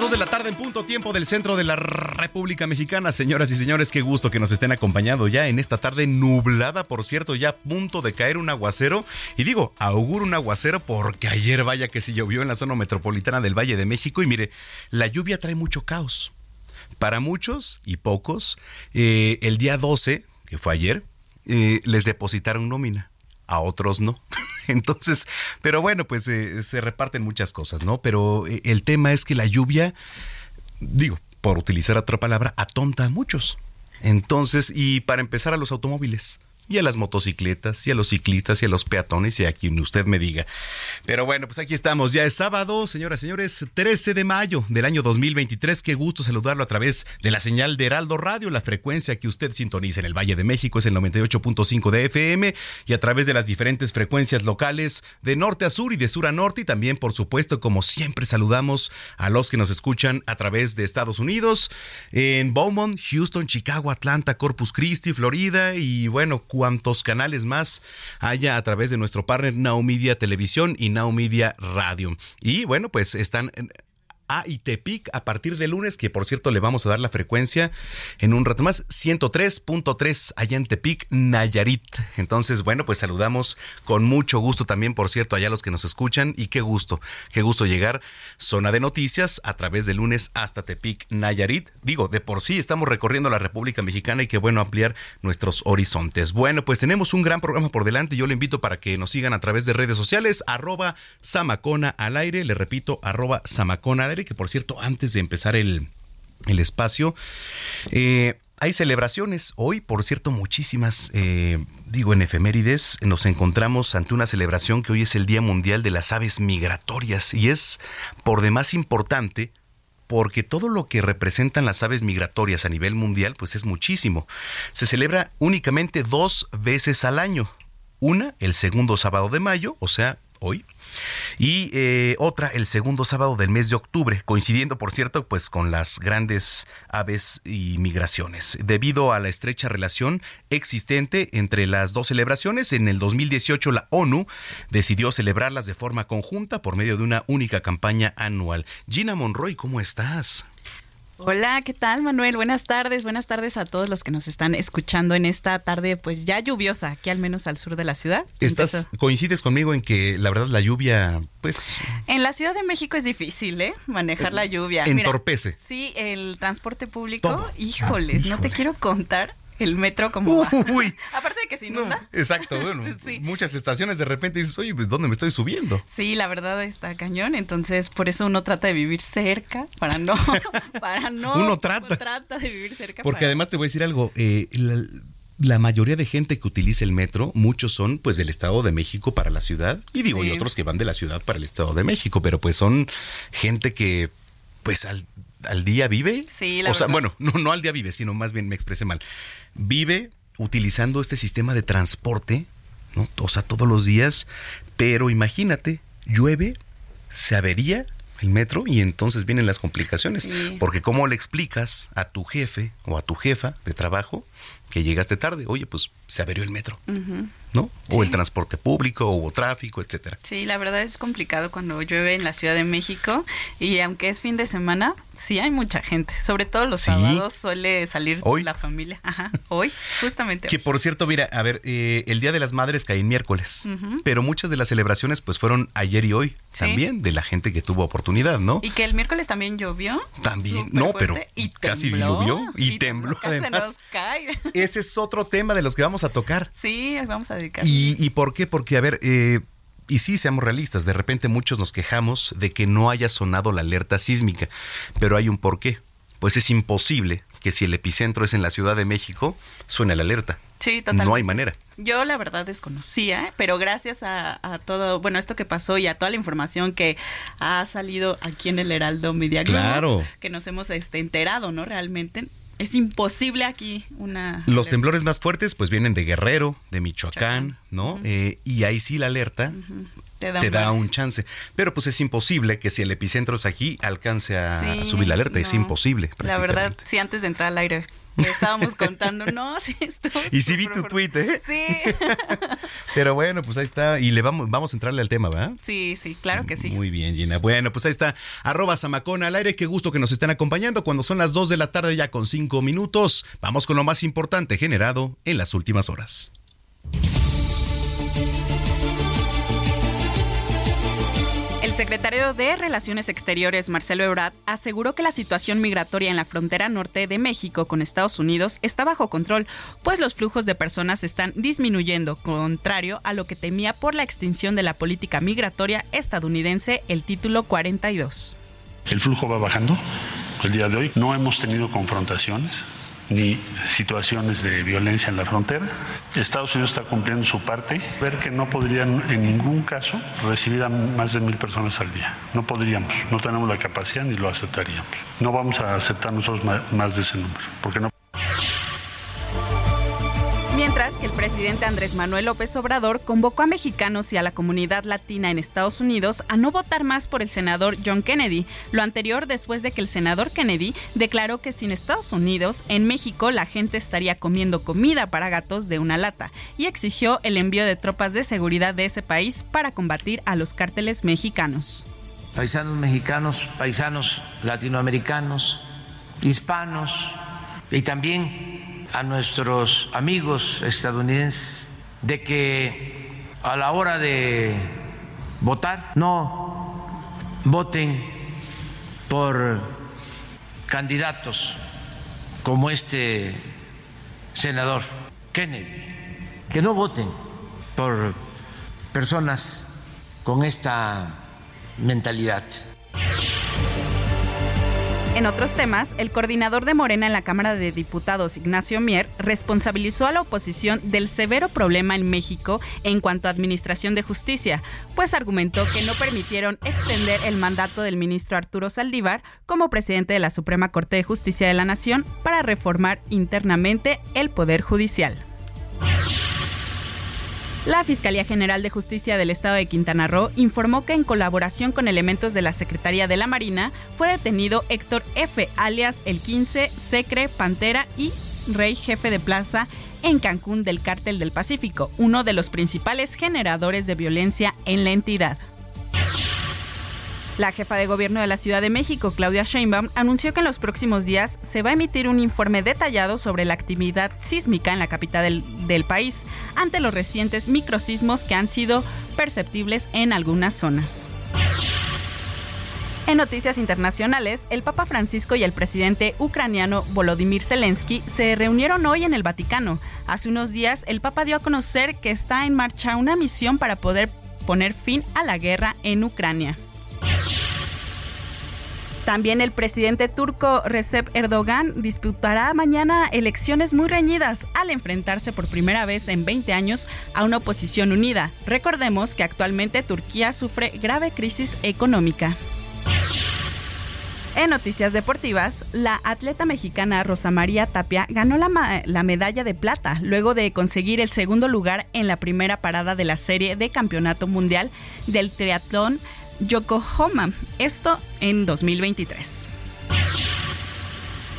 Las 2 de la tarde en punto tiempo del centro de la República Mexicana. Señoras y señores, qué gusto que nos estén acompañando ya en esta tarde nublada, por cierto, ya a punto de caer un aguacero. Y digo, auguro un aguacero porque ayer vaya que se llovió en la zona metropolitana del Valle de México. Y mire, la lluvia trae mucho caos. Para muchos y pocos, eh, el día 12, que fue ayer, eh, les depositaron nómina a otros no. Entonces, pero bueno, pues eh, se reparten muchas cosas, ¿no? Pero eh, el tema es que la lluvia, digo, por utilizar otra palabra, atonta a muchos. Entonces, y para empezar a los automóviles y a las motocicletas y a los ciclistas y a los peatones y a quien usted me diga. Pero bueno, pues aquí estamos, ya es sábado, señoras y señores, 13 de mayo del año 2023. Qué gusto saludarlo a través de la señal de Heraldo Radio, la frecuencia que usted sintoniza en el Valle de México es el 98.5 de FM y a través de las diferentes frecuencias locales de norte a sur y de sur a norte y también, por supuesto, como siempre saludamos a los que nos escuchan a través de Estados Unidos, en Beaumont, Houston, Chicago, Atlanta, Corpus Christi, Florida y bueno, cuantos canales más haya a través de nuestro partner Now Media Televisión y Now Media Radio. Y bueno, pues están a Itepic a partir de lunes, que por cierto le vamos a dar la frecuencia en un rato más, 103.3 allá en Tepic, Nayarit. Entonces, bueno, pues saludamos con mucho gusto también, por cierto, allá los que nos escuchan y qué gusto, qué gusto llegar. Zona de noticias a través de lunes hasta Tepic, Nayarit. Digo, de por sí estamos recorriendo la República Mexicana y qué bueno ampliar nuestros horizontes. Bueno, pues tenemos un gran programa por delante. Yo le invito para que nos sigan a través de redes sociales, arroba Samacona al aire, le repito, arroba Samacona al aire que por cierto, antes de empezar el, el espacio, eh, hay celebraciones. Hoy, por cierto, muchísimas, eh, digo, en efemérides, nos encontramos ante una celebración que hoy es el Día Mundial de las Aves Migratorias y es por demás importante porque todo lo que representan las aves migratorias a nivel mundial, pues es muchísimo. Se celebra únicamente dos veces al año. Una, el segundo sábado de mayo, o sea, hoy, y eh, otra el segundo sábado del mes de octubre, coincidiendo, por cierto, pues con las grandes aves y migraciones. Debido a la estrecha relación existente entre las dos celebraciones, en el 2018 la ONU decidió celebrarlas de forma conjunta por medio de una única campaña anual. Gina Monroy, ¿cómo estás? Hola, ¿qué tal Manuel? Buenas tardes, buenas tardes a todos los que nos están escuchando en esta tarde pues ya lluviosa, aquí al menos al sur de la ciudad. ¿Estás, coincides conmigo en que la verdad la lluvia pues... En la Ciudad de México es difícil, ¿eh? Manejar la lluvia. Entorpece. Mira, sí, el transporte público, híjoles, no te quiero contar el metro como Uy. Aparte de que se inunda. exacto, bueno, muchas estaciones de repente dices, oye, pues ¿dónde me estoy subiendo? Sí, la verdad está cañón, entonces por eso uno trata de vivir cerca, para no, para no. Uno trata. trata de vivir cerca. Porque además te voy a decir algo, eh, la, mayoría de gente que utiliza el metro, muchos son pues del Estado de México para la ciudad, y digo, y otros que van de la ciudad para el Estado de México, pero pues son gente que pues al, al día vive. Sí, la O sea, bueno, no, no al día vive, sino más bien me expresé mal. Vive utilizando este sistema de transporte, ¿no? O sea, todos los días, pero imagínate, llueve, se avería el metro y entonces vienen las complicaciones. Sí. Porque ¿cómo le explicas a tu jefe o a tu jefa de trabajo que llegaste tarde? Oye, pues se averió el metro, ¿no? O Sí. el transporte público, hubo tráfico, etcétera. Sí, la verdad es complicado cuando llueve en la Ciudad de México y aunque es fin de semana, sí hay mucha gente. Sobre todo los Sí. sábados suele salir Hoy. la familia. Ajá, hoy, justamente. Que hoy. por cierto, mira, a ver, eh, el Día de las Madres cae en miércoles, pero muchas de las celebraciones pues fueron ayer y hoy Sí. también de la gente que tuvo oportunidad, ¿no? Y que el miércoles también llovió. También, no, fuerte, pero y casi tembló, llovió y tembló, casi además. nos cae. Ese es otro tema de los que vamos a tocar. Sí, vamos a dedicar. ¿Y, y por qué? Porque, a ver, eh, y sí, seamos realistas, de repente muchos nos quejamos de que no haya sonado la alerta sísmica, pero hay un porqué. Pues es imposible que si el epicentro es en la Ciudad de México, suene la alerta. Sí, totalmente. No hay manera. Yo la verdad desconocía, pero gracias a, todo, bueno, esto que pasó y a toda la información que ha salido aquí en el Heraldo Media Group, claro. que nos hemos este, enterado, ¿no? Realmente es imposible aquí una... Los temblores más fuertes pues vienen de Guerrero, de Michoacán, ¿no? Eh, y ahí sí la alerta te da, un, chance. Pero pues es imposible que si el epicentro es aquí alcance a, subir la alerta. Es imposible. La verdad, sí, antes de entrar al aire estábamos contando, no, sí, esto. Y sí vi tu tweet, ¿eh? Sí. Pero bueno, pues ahí está. Y le vamos, vamos a entrarle al tema, ¿verdad? Sí, sí, claro que sí. Muy bien, Gina. Bueno, pues ahí está. Arroba Samacona al aire. Qué gusto que nos estén acompañando cuando son las 2 de la tarde ya con 5 minutos. Vamos con lo más importante generado en las últimas horas. El secretario de Relaciones Exteriores, Marcelo Ebrard, aseguró que la situación migratoria en la frontera norte de México con Estados Unidos está bajo control, pues los flujos de personas están disminuyendo, contrario a lo que temía por la extinción de la política migratoria estadounidense, el título 42. El flujo va bajando. El día de hoy no hemos tenido confrontaciones ni situaciones de violencia en la frontera. Estados Unidos está cumpliendo su parte. Ver que no podrían en ningún caso recibir a más de mil personas al día. No podríamos, no tenemos la capacidad ni lo aceptaríamos. No vamos a aceptar nosotros más de ese número, porque no presidente Andrés Manuel López Obrador convocó a mexicanos y a la comunidad latina en Estados Unidos a no votar más por el senador John Kennedy, lo anterior después de que el senador Kennedy declaró que sin Estados Unidos, en México la gente estaría comiendo comida para gatos de una lata y exigió el envío de tropas de seguridad de ese país para combatir a los cárteles mexicanos. Paisanos mexicanos, paisanos latinoamericanos, hispanos y también a nuestros amigos estadounidenses de que a la hora de votar no voten por candidatos como este senador Kennedy, que no voten por personas con esta mentalidad. En otros temas, el coordinador de Morena en la Cámara de Diputados, Ignacio Mier, responsabilizó a la oposición del severo problema en México en cuanto a administración de justicia, pues argumentó que no permitieron extender el mandato del ministro Arturo Saldívar como presidente de la Suprema Corte de Justicia de la Nación para reformar internamente el Poder Judicial. La Fiscalía General de Justicia del Estado de Quintana Roo informó que en colaboración con elementos de la Secretaría de la Marina fue detenido Héctor F., alias el 15, Secre, Pantera y Rey Jefe de Plaza en Cancún del Cártel del Pacífico, uno de los principales generadores de violencia en la entidad. La jefa de gobierno de la Ciudad de México, Claudia Sheinbaum, anunció que en los próximos días se va a emitir un informe detallado sobre la actividad sísmica en la capital del, país, ante los recientes microsismos que han sido perceptibles en algunas zonas. En noticias internacionales, el Papa Francisco y el presidente ucraniano Volodymyr Zelensky se reunieron hoy en el Vaticano. Hace unos días, el Papa dio a conocer que está en marcha una misión para poder poner fin a la guerra en Ucrania. También el presidente turco Recep Erdogan disputará mañana elecciones muy reñidas al enfrentarse por primera vez en 20 años a una oposición unida. Recordemos que actualmente Turquía sufre grave crisis económica. En noticias deportivas, la atleta mexicana Rosa María Tapia ganó la, la, medalla de plata luego de conseguir el segundo lugar en la primera parada de la serie de campeonato mundial del triatlón Yokohama, esto en 2023.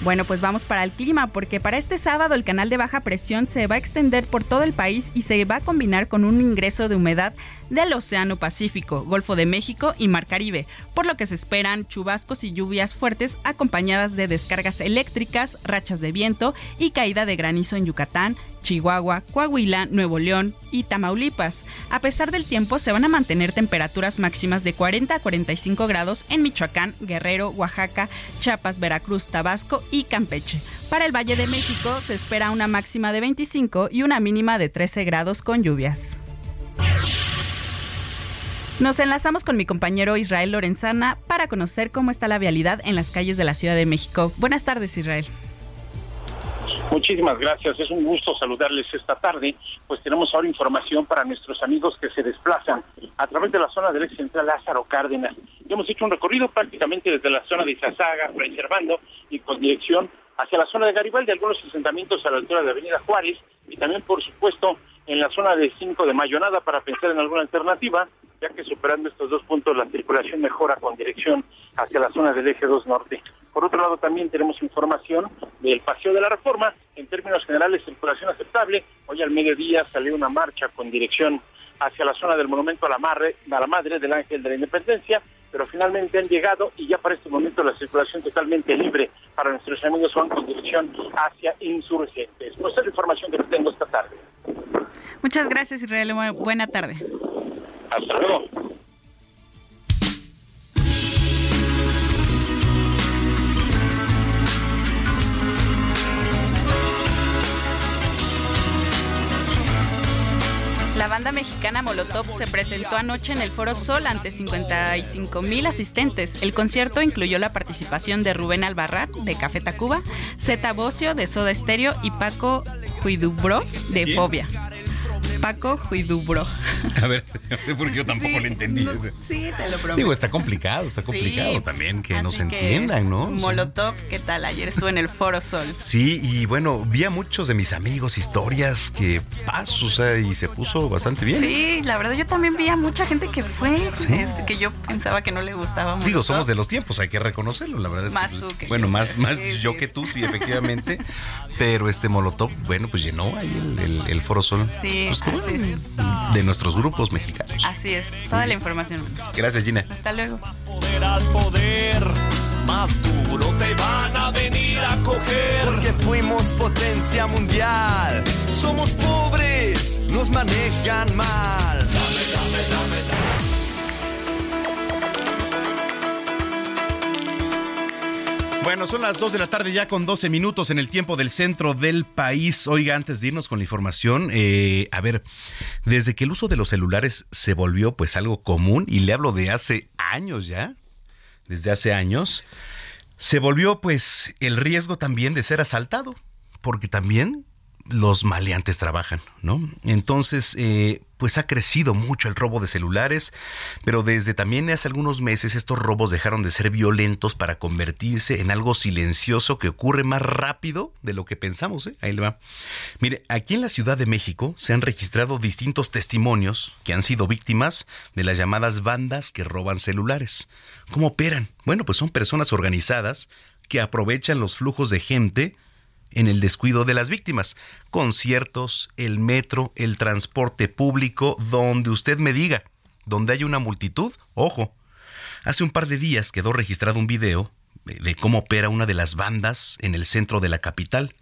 Bueno, pues vamos para el clima, porque para este sábado el canal de baja presión se va a extender por todo el país y se va a combinar con un ingreso de humedad del Océano Pacífico, Golfo de México y Mar Caribe, por lo que se esperan chubascos y lluvias fuertes acompañadas de descargas eléctricas, rachas de viento y caída de granizo en Yucatán, Chihuahua, Coahuila, Nuevo León y Tamaulipas. A pesar del tiempo, se van a mantener temperaturas máximas de 40 a 45 grados en Michoacán, Guerrero, Oaxaca, Chiapas, Veracruz, Tabasco y Campeche. Para el Valle de México se espera una máxima de 25 y una mínima de 13 grados con lluvias. Nos enlazamos con mi compañero Israel Lorenzana para conocer cómo está la vialidad en las calles de la Ciudad de México. Buenas tardes, Israel. Muchísimas gracias, es un gusto saludarles esta tarde. Pues tenemos ahora información para nuestros amigos que se desplazan a través de la zona del ex central Lázaro Cárdenas. Hemos hecho un recorrido prácticamente desde la zona de Izazaga, Fray y con dirección hacia la zona de Garibaldi, algunos asentamientos a la altura de Avenida Juárez y también, por supuesto, en la zona de 5 de Mayo, nada para pensar en alguna alternativa, ya que superando estos dos puntos la circulación mejora con dirección hacia la zona del eje 2 norte. Por otro lado, también tenemos información del Paseo de la Reforma. En términos generales, circulación aceptable. Hoy al mediodía salió una marcha con dirección hacia la zona del Monumento a la, Madre, a la Madre del Ángel de la Independencia, pero finalmente han llegado y ya para este momento la circulación totalmente libre para nuestros amigos van con dirección hacia insurgentes. Pues es la información que tengo esta tarde. Muchas gracias, Israel. Buena tarde. Hasta luego. La banda mexicana Molotov se presentó anoche en el Foro Sol ante 55 mil asistentes. El concierto incluyó la participación de Rubén Albarrán de Café Tacuba, Zeta Bocio de Soda Stereo y Paco Huidubro de Fobia. Paco Huidubro. A ver, porque yo tampoco lo entendí. sí, te lo prometo. Digo, está complicado, está complicado también que nos entiendan, ¿no? Molotov, ¿qué tal? Ayer estuve en el Foro Sol. Sí, y bueno, vi a muchos de mis amigos historias que pasó, o sea, y se puso bastante bien. Sí, la verdad yo también vi a mucha gente que fue, este, que yo pensaba que no le gustaba mucho. Digo, somos de los tiempos, hay que reconocerlo, la verdad es más que, tú que bueno, yo. más, más Sí, yo sí. que tú, sí, efectivamente. pero este Molotov, bueno, pues llenó ahí el, el- el Foro Sol. Sí, Pues, así bueno, es. de nuestros grupos mexicanos. Así es, toda la información. Gracias, Gina. Hasta luego. poder al poder, más duro te van a venir a coger. Porque fuimos potencia mundial. Somos pobres, nos manejan mal. Bueno, son las 2 de la tarde ya con 12 minutos en el tiempo del centro del país. Oiga, antes de irnos con la información, eh, a ver, desde que el uso de los celulares se volvió pues algo común, y le hablo de hace años ya, desde hace años, se volvió pues el riesgo también de ser asaltado, porque también los maleantes trabajan, ¿no? Entonces, eh, pues ha crecido mucho el robo de celulares, pero desde también hace algunos meses estos robos dejaron de ser violentos para convertirse en algo silencioso que ocurre más rápido de lo que pensamos, ¿eh? Ahí le va. Mire, aquí en la Ciudad de México se han registrado distintos testimonios que han sido víctimas de las llamadas bandas que roban celulares. ¿Cómo operan? Bueno, pues son personas organizadas que aprovechan los flujos de gente en el descuido de las víctimas. Conciertos, el metro, el transporte público, donde usted me diga, donde hay una multitud, ojo. Hace un par de días quedó registrado un video de cómo opera una de las bandas en el centro de la capital.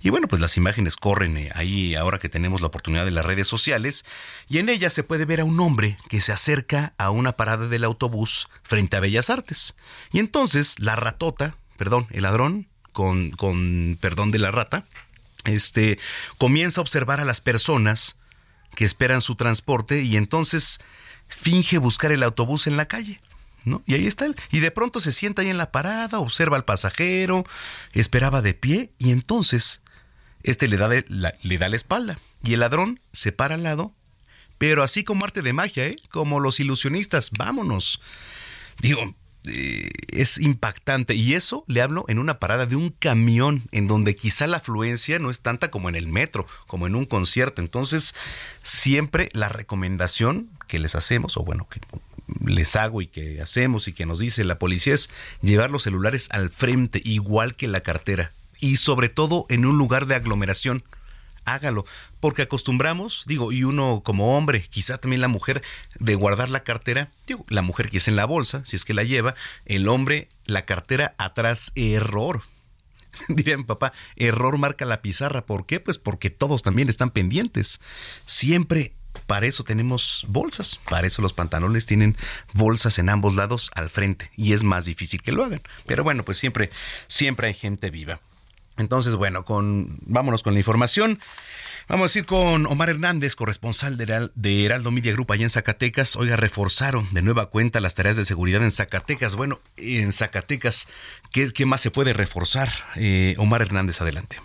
Y bueno, pues las imágenes corren eh, ahí ahora que tenemos la oportunidad de las redes sociales y en ellas se puede ver a un hombre que se acerca a una parada del autobús frente a Bellas Artes. Y entonces la ratota, perdón, el ladrón, con, con perdón de la rata, este comienza a observar a las personas que esperan su transporte y entonces finge buscar el autobús en la calle. ¿No? Y ahí está él. Y de pronto se sienta ahí en la parada, observa al pasajero, esperaba de pie y entonces este le da, la, le da la espalda. Y el ladrón se para al lado, pero así como arte de magia, ¿eh? Como los ilusionistas, vámonos. Digo, eh, es impactante. Y eso le hablo en una parada de un camión, en donde quizá la afluencia no es tanta como en el metro, como en un concierto. Entonces, siempre la recomendación que les hacemos, o bueno, que les hago y que hacemos y que nos dice la policía es llevar los celulares al frente, igual que la cartera. Y sobre todo en un lugar de aglomeración hágalo, porque acostumbramos, digo, y uno como hombre, quizá también la mujer, de guardar la cartera, digo, la mujer que es en la bolsa, si es que la lleva, el hombre, la cartera atrás, error. Diría mi papá, error marca la pizarra. ¿Por qué? Pues porque todos también están pendientes. Siempre para eso tenemos bolsas, para eso los pantalones tienen bolsas en ambos lados al frente y es más difícil que lo hagan. Pero bueno, pues siempre, siempre hay gente viva. Entonces, bueno, con, vámonos con la información. Vamos a ir con Omar Hernández, corresponsal de, Heraldo Media Group allá en Zacatecas. Oiga, reforzaron de nueva cuenta las tareas de seguridad en Zacatecas. Bueno, en Zacatecas, ¿qué, más se puede reforzar? Eh, Omar Hernández, adelante.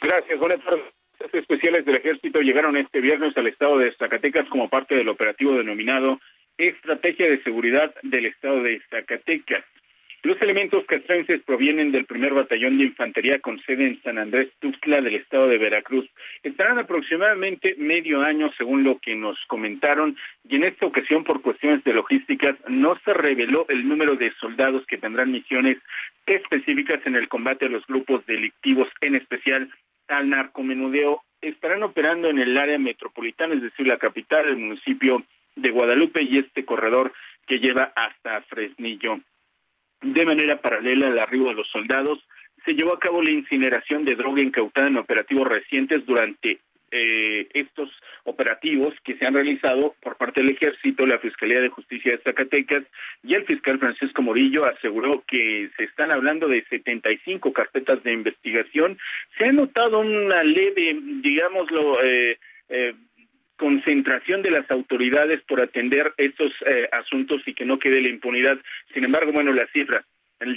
Gracias, buenas tardes. Especiales del Ejército llegaron este viernes al estado de Zacatecas como parte del operativo denominado Estrategia de Seguridad del Estado de Zacatecas. Los elementos castrenses provienen del primer batallón de infantería con sede en San Andrés Tuxtla del estado de Veracruz. Estarán aproximadamente medio año según lo que nos comentaron y en esta ocasión por cuestiones de logísticas no se reveló el número de soldados que tendrán misiones específicas en el combate a los grupos delictivos, en especial al narcomenudeo. Estarán operando en el área metropolitana, es decir, la capital, el municipio de Guadalupe y este corredor que lleva hasta Fresnillo. De manera paralela al arribo de los soldados, se llevó a cabo la incineración de droga incautada en operativos recientes durante eh, estos operativos que se han realizado por parte del Ejército, la Fiscalía de Justicia de Zacatecas y el fiscal Francisco Morillo aseguró que se están hablando de 75 carpetas de investigación. Se ha notado una leve, digámoslo, eh, eh, concentración de las autoridades por atender estos eh, asuntos y que no quede la impunidad. Sin embargo, bueno, las cifras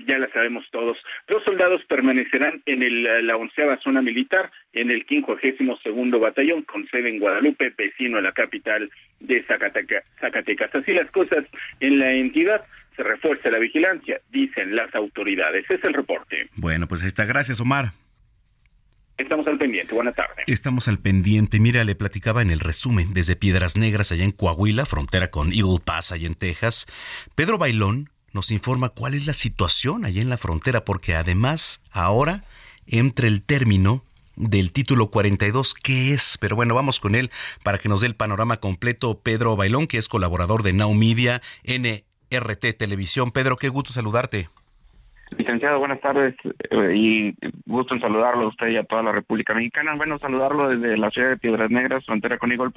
ya las sabemos todos. Dos soldados permanecerán en el, la onceava zona militar, en el quincuagésimo segundo batallón, con sede en Guadalupe, vecino a la capital de Zacatecas. Así las cosas en la entidad. Se refuerza la vigilancia, dicen las autoridades. Es el reporte. Bueno, pues ahí está. Gracias, Omar. Estamos al pendiente. Buenas tardes. Estamos al pendiente. Mira, le platicaba en el resumen desde Piedras Negras, allá en Coahuila, frontera con Eagle Pass, allá en Texas. Pedro Bailón nos informa cuál es la situación allá en la frontera, porque además ahora entra el término del título 42, ¿qué es? Pero bueno, vamos con él para que nos dé el panorama completo. Pedro Bailón, que es colaborador de Now Media, NRT Televisión. Pedro, qué gusto saludarte. Licenciado, buenas tardes eh, y gusto en saludarlo a usted y a toda la República Mexicana. Bueno, saludarlo desde la ciudad de Piedras Negras, frontera con Eagle.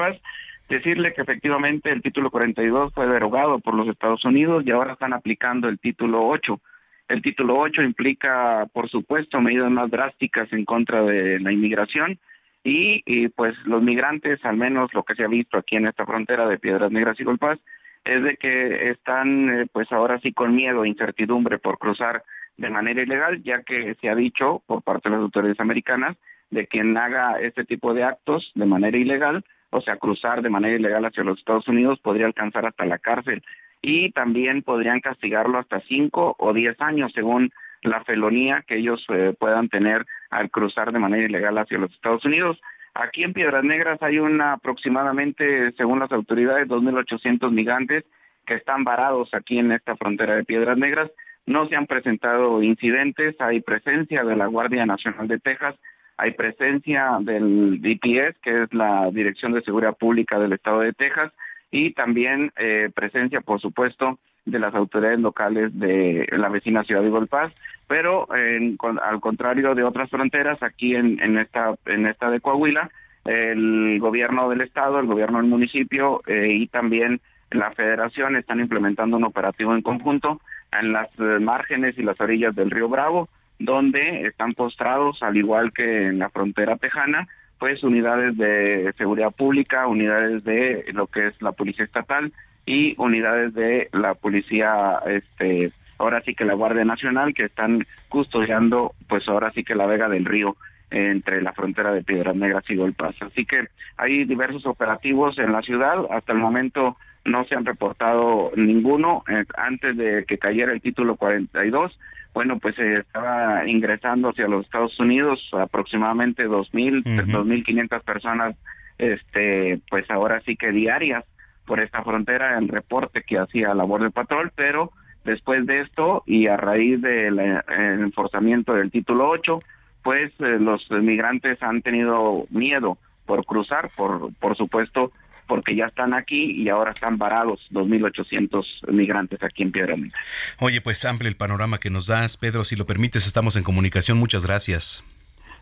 Decirle que efectivamente el título 42 fue derogado por los Estados Unidos y ahora están aplicando el título 8. El título 8 implica, por supuesto, medidas más drásticas en contra de la inmigración y, pues los migrantes, al menos lo que se ha visto aquí en esta frontera de Piedras Negras y Golpaz, es de que están eh, pues ahora sí con miedo e incertidumbre por cruzar de manera ilegal, ya que se ha dicho por parte de las autoridades americanas de quien haga este tipo de actos de manera ilegal, o sea, cruzar de manera ilegal hacia los Estados Unidos, podría alcanzar hasta la cárcel y también podrían castigarlo hasta cinco o diez años según la felonía que ellos eh, puedan tener al cruzar de manera ilegal hacia los Estados Unidos. Aquí en Piedras Negras hay una aproximadamente, según las autoridades, 2.800 migrantes que están varados aquí en esta frontera de Piedras Negras. No se han presentado incidentes, hay presencia de la Guardia Nacional de Texas, hay presencia del DPS, que es la Dirección de Seguridad Pública del Estado de Texas, y también eh, presencia, por supuesto, de las autoridades locales de la vecina ciudad de Golpaz, pero al contrario de otras fronteras, aquí en, esta, en esta de Coahuila, el gobierno del estado, el gobierno del municipio eh, y también la federación están implementando un operativo en conjunto en las eh, márgenes y las orillas del río Bravo, donde están postrados, al igual que en la frontera tejana, pues unidades de seguridad pública, unidades de lo que es la policía estatal y unidades de la policía, este, ahora sí que la Guardia Nacional, que están custodiando, pues ahora sí que la Vega del Río entre la frontera de Piedras Negras y Golpaz. Así que hay diversos operativos en la ciudad. Hasta el momento no se han reportado ninguno. Eh, antes de que cayera el título 42, bueno, pues se estaba ingresando hacia los Estados Unidos aproximadamente 2.000, 2.500 personas, este, pues ahora sí que diarias por esta frontera, el reporte que hacía la Border Patrol, pero después de esto y a raíz del enforzamiento del título 8, pues eh, los migrantes han tenido miedo por cruzar, por, por supuesto, porque ya están aquí y ahora están varados 2.800 migrantes aquí en Piedra Negra. Oye, pues amplio el panorama que nos das, Pedro, si lo permites, estamos en comunicación. Muchas gracias.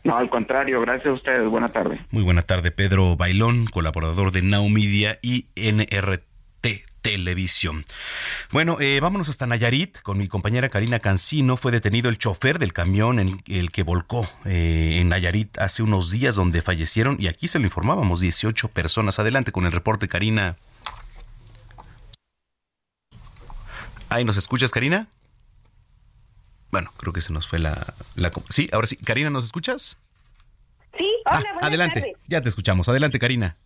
No, al contrario, gracias a ustedes. Buena tarde. Muy buena tarde, Pedro Bailón, colaborador de Now Media y NRT televisión. Bueno, eh, vámonos hasta Nayarit con mi compañera Karina Cancino. Fue detenido el chofer del camión en el que volcó eh, en Nayarit hace unos días donde fallecieron y aquí se lo informábamos, 18 personas. Adelante con el reporte, Karina. Ahí nos escuchas, Karina. Bueno, creo que se nos fue la, Sí, ahora sí. Karina, ¿nos escuchas? Sí, hola, ah, Adelante, ya te escuchamos. Adelante, Karina.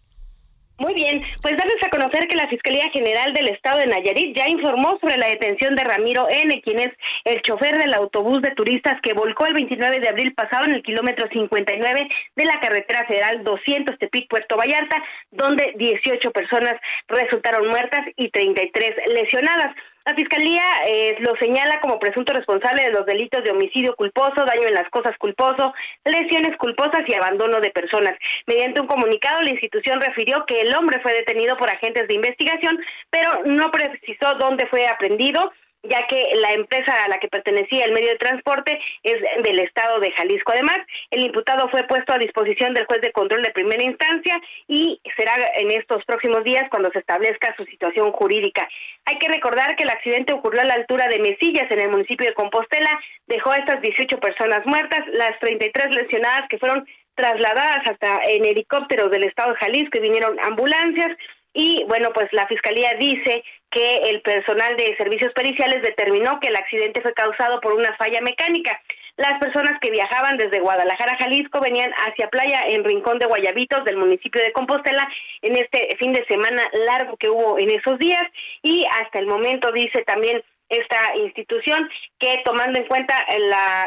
Muy bien, pues darles a conocer que la Fiscalía General del Estado de Nayarit ya informó sobre la detención de Ramiro N., quien es el chofer del autobús de turistas que volcó el 29 de abril pasado en el kilómetro 59 de la carretera federal 200 Tepic Puerto Vallarta, donde 18 personas resultaron muertas y 33 lesionadas. La Fiscalía eh, lo señala como presunto responsable de los delitos de homicidio culposo, daño en las cosas culposo, lesiones culposas y abandono de personas. Mediante un comunicado, la institución refirió que el hombre fue detenido por agentes de investigación, pero no precisó dónde fue aprendido ya que la empresa a la que pertenecía el medio de transporte es del estado de Jalisco. Además, el imputado fue puesto a disposición del juez de control de primera instancia y será en estos próximos días cuando se establezca su situación jurídica. Hay que recordar que el accidente ocurrió a la altura de Mesillas, en el municipio de Compostela, dejó a estas 18 personas muertas, las 33 lesionadas que fueron trasladadas hasta en helicópteros del estado de Jalisco y vinieron ambulancias y bueno, pues la fiscalía dice que el personal de servicios periciales determinó que el accidente fue causado por una falla mecánica. Las personas que viajaban desde Guadalajara, Jalisco, venían hacia playa en Rincón de Guayabitos del municipio de Compostela en este fin de semana largo que hubo en esos días y hasta el momento dice también esta institución que tomando en cuenta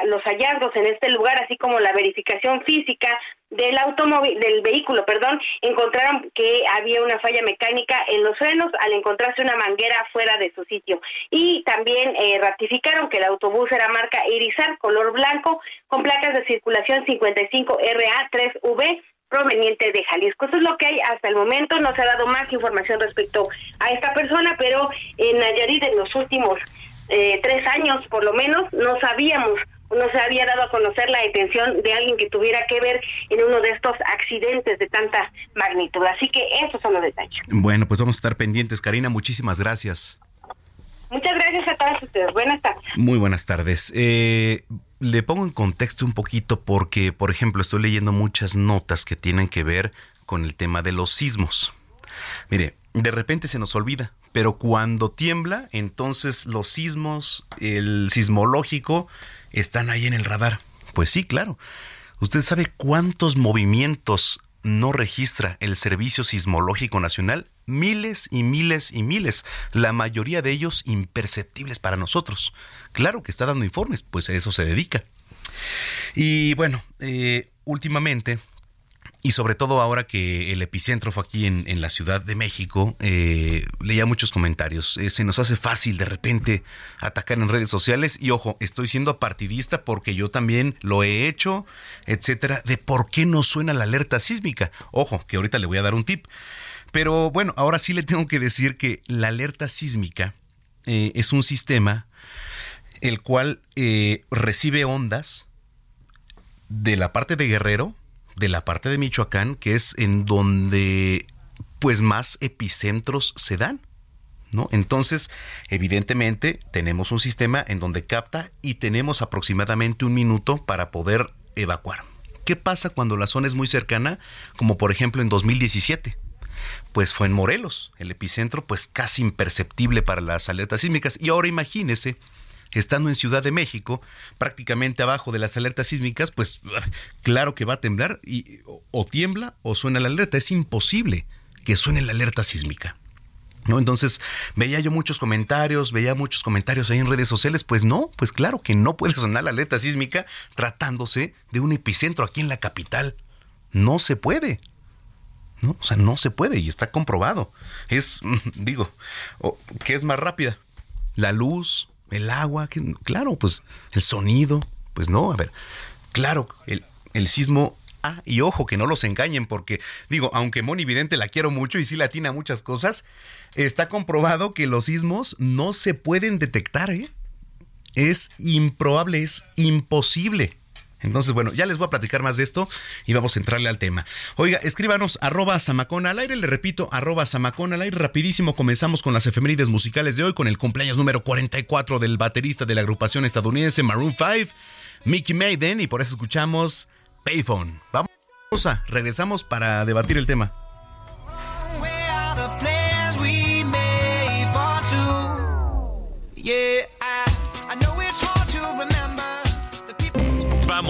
los hallazgos en este lugar así como la verificación física del automóvil del vehículo, perdón, encontraron que había una falla mecánica en los frenos al encontrarse una manguera fuera de su sitio y también eh, ratificaron que el autobús era marca Irizar color blanco con placas de circulación 55 RA 3V proveniente de Jalisco. Eso es lo que hay hasta el momento. No se ha dado más información respecto a esta persona, pero en Nayarit en los últimos eh, tres años, por lo menos, no sabíamos no se había dado a conocer la detención de alguien que tuviera que ver en uno de estos accidentes de tanta magnitud. Así que esos son los detalles. Bueno, pues vamos a estar pendientes. Karina, muchísimas gracias. Muchas gracias a todos ustedes. Buenas tardes. Muy buenas tardes. Eh, le pongo en contexto un poquito porque, por ejemplo, estoy leyendo muchas notas que tienen que ver con el tema de los sismos. Mire, de repente se nos olvida, pero cuando tiembla, entonces los sismos, el sismológico, están ahí en el radar. Pues sí, claro. ¿Usted sabe cuántos movimientos no registra el Servicio Sismológico Nacional? Miles y miles y miles, la mayoría de ellos imperceptibles para nosotros. Claro que está dando informes, pues a eso se dedica. Y bueno, eh, últimamente y sobre todo ahora que el epicentro fue aquí en, la Ciudad de México, eh, leía muchos comentarios. Eh, se nos hace fácil de repente atacar en redes sociales. Y ojo, estoy siendo partidista porque yo también lo he hecho, etcétera, de por qué no suena la alerta sísmica. Ojo, que ahorita le voy a dar un tip. Pero bueno, ahora sí le tengo que decir que la alerta sísmica eh, es un sistema el cual recibe ondas de la parte de Guerrero, de la parte de Michoacán, que es en donde pues más epicentros se dan. ¿No? Entonces, evidentemente, tenemos un sistema en donde capta y tenemos aproximadamente un minuto para poder evacuar. ¿Qué pasa cuando la zona es muy cercana? Como por ejemplo en 2017. Pues fue en Morelos, el epicentro pues casi imperceptible para las alertas sísmicas. Y ahora imagínese estando en Ciudad de México, prácticamente abajo de las alertas sísmicas, pues claro que va a temblar y o tiembla o suena la alerta. Es imposible que suene la alerta sísmica. ¿No? Entonces veía yo muchos comentarios, veía muchos comentarios ahí en redes sociales, pues no, pues claro que no puede sonar la alerta sísmica tratándose de un epicentro aquí en la capital. No se puede. ¿No? O sea, no se puede y está comprobado. Es, digo, ¿qué es más rápida? La luz, el agua, claro, pues el sonido, pues no, a ver, claro, el, el sismo Ah, y ojo, que no los engañen, porque digo, aunque Moni Vidente la quiero mucho y sí la atina muchas cosas, está comprobado que los sismos no se pueden detectar, ¿eh? Es improbable, es imposible. Entonces, bueno, ya les voy a platicar más de esto y vamos a entrarle al tema. Oiga, escríbanos arroba Samacón al aire, le repito, arroba Samacón al aire. Rapidísimo comenzamos con las efemérides musicales de hoy, con el cumpleaños número 44 del baterista de la agrupación estadounidense Maroon 5, Mickey Maiden, y por eso escuchamos Payphone. Vamos a, regresamos para debatir el tema.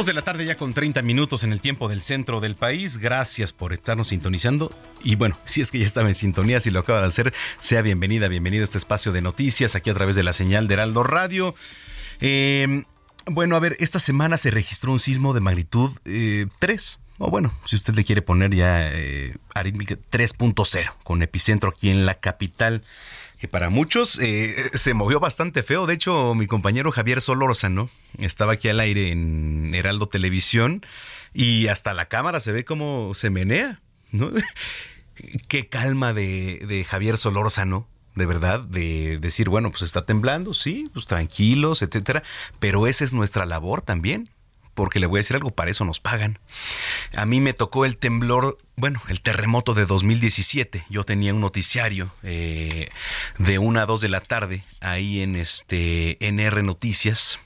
Dos de la tarde ya con 30 minutos en el tiempo del centro del país. Gracias por estarnos sintonizando. Y bueno, si es que ya estaba en sintonía, si lo acaba de hacer, sea bienvenida, bienvenido a este espacio de noticias aquí a través de la señal de Heraldo Radio. Eh, bueno, a ver, esta semana se registró un sismo de magnitud 3. Eh, o bueno, si usted le quiere poner ya eh, aritmética 3.0 con epicentro aquí en la capital que para muchos eh, se movió bastante feo. De hecho, mi compañero Javier Solórzano estaba aquí al aire en Heraldo Televisión y hasta la cámara se ve como se menea. Qué calma de, de Javier Solórzano de verdad, de decir, bueno, pues está temblando, sí, pues tranquilos, etcétera, pero esa es nuestra labor también, porque le voy a decir algo, para eso nos pagan. A mí me tocó el temblor, bueno, el terremoto de 2017. Yo tenía un noticiario eh, de una a dos de la tarde ahí en este NR Noticias.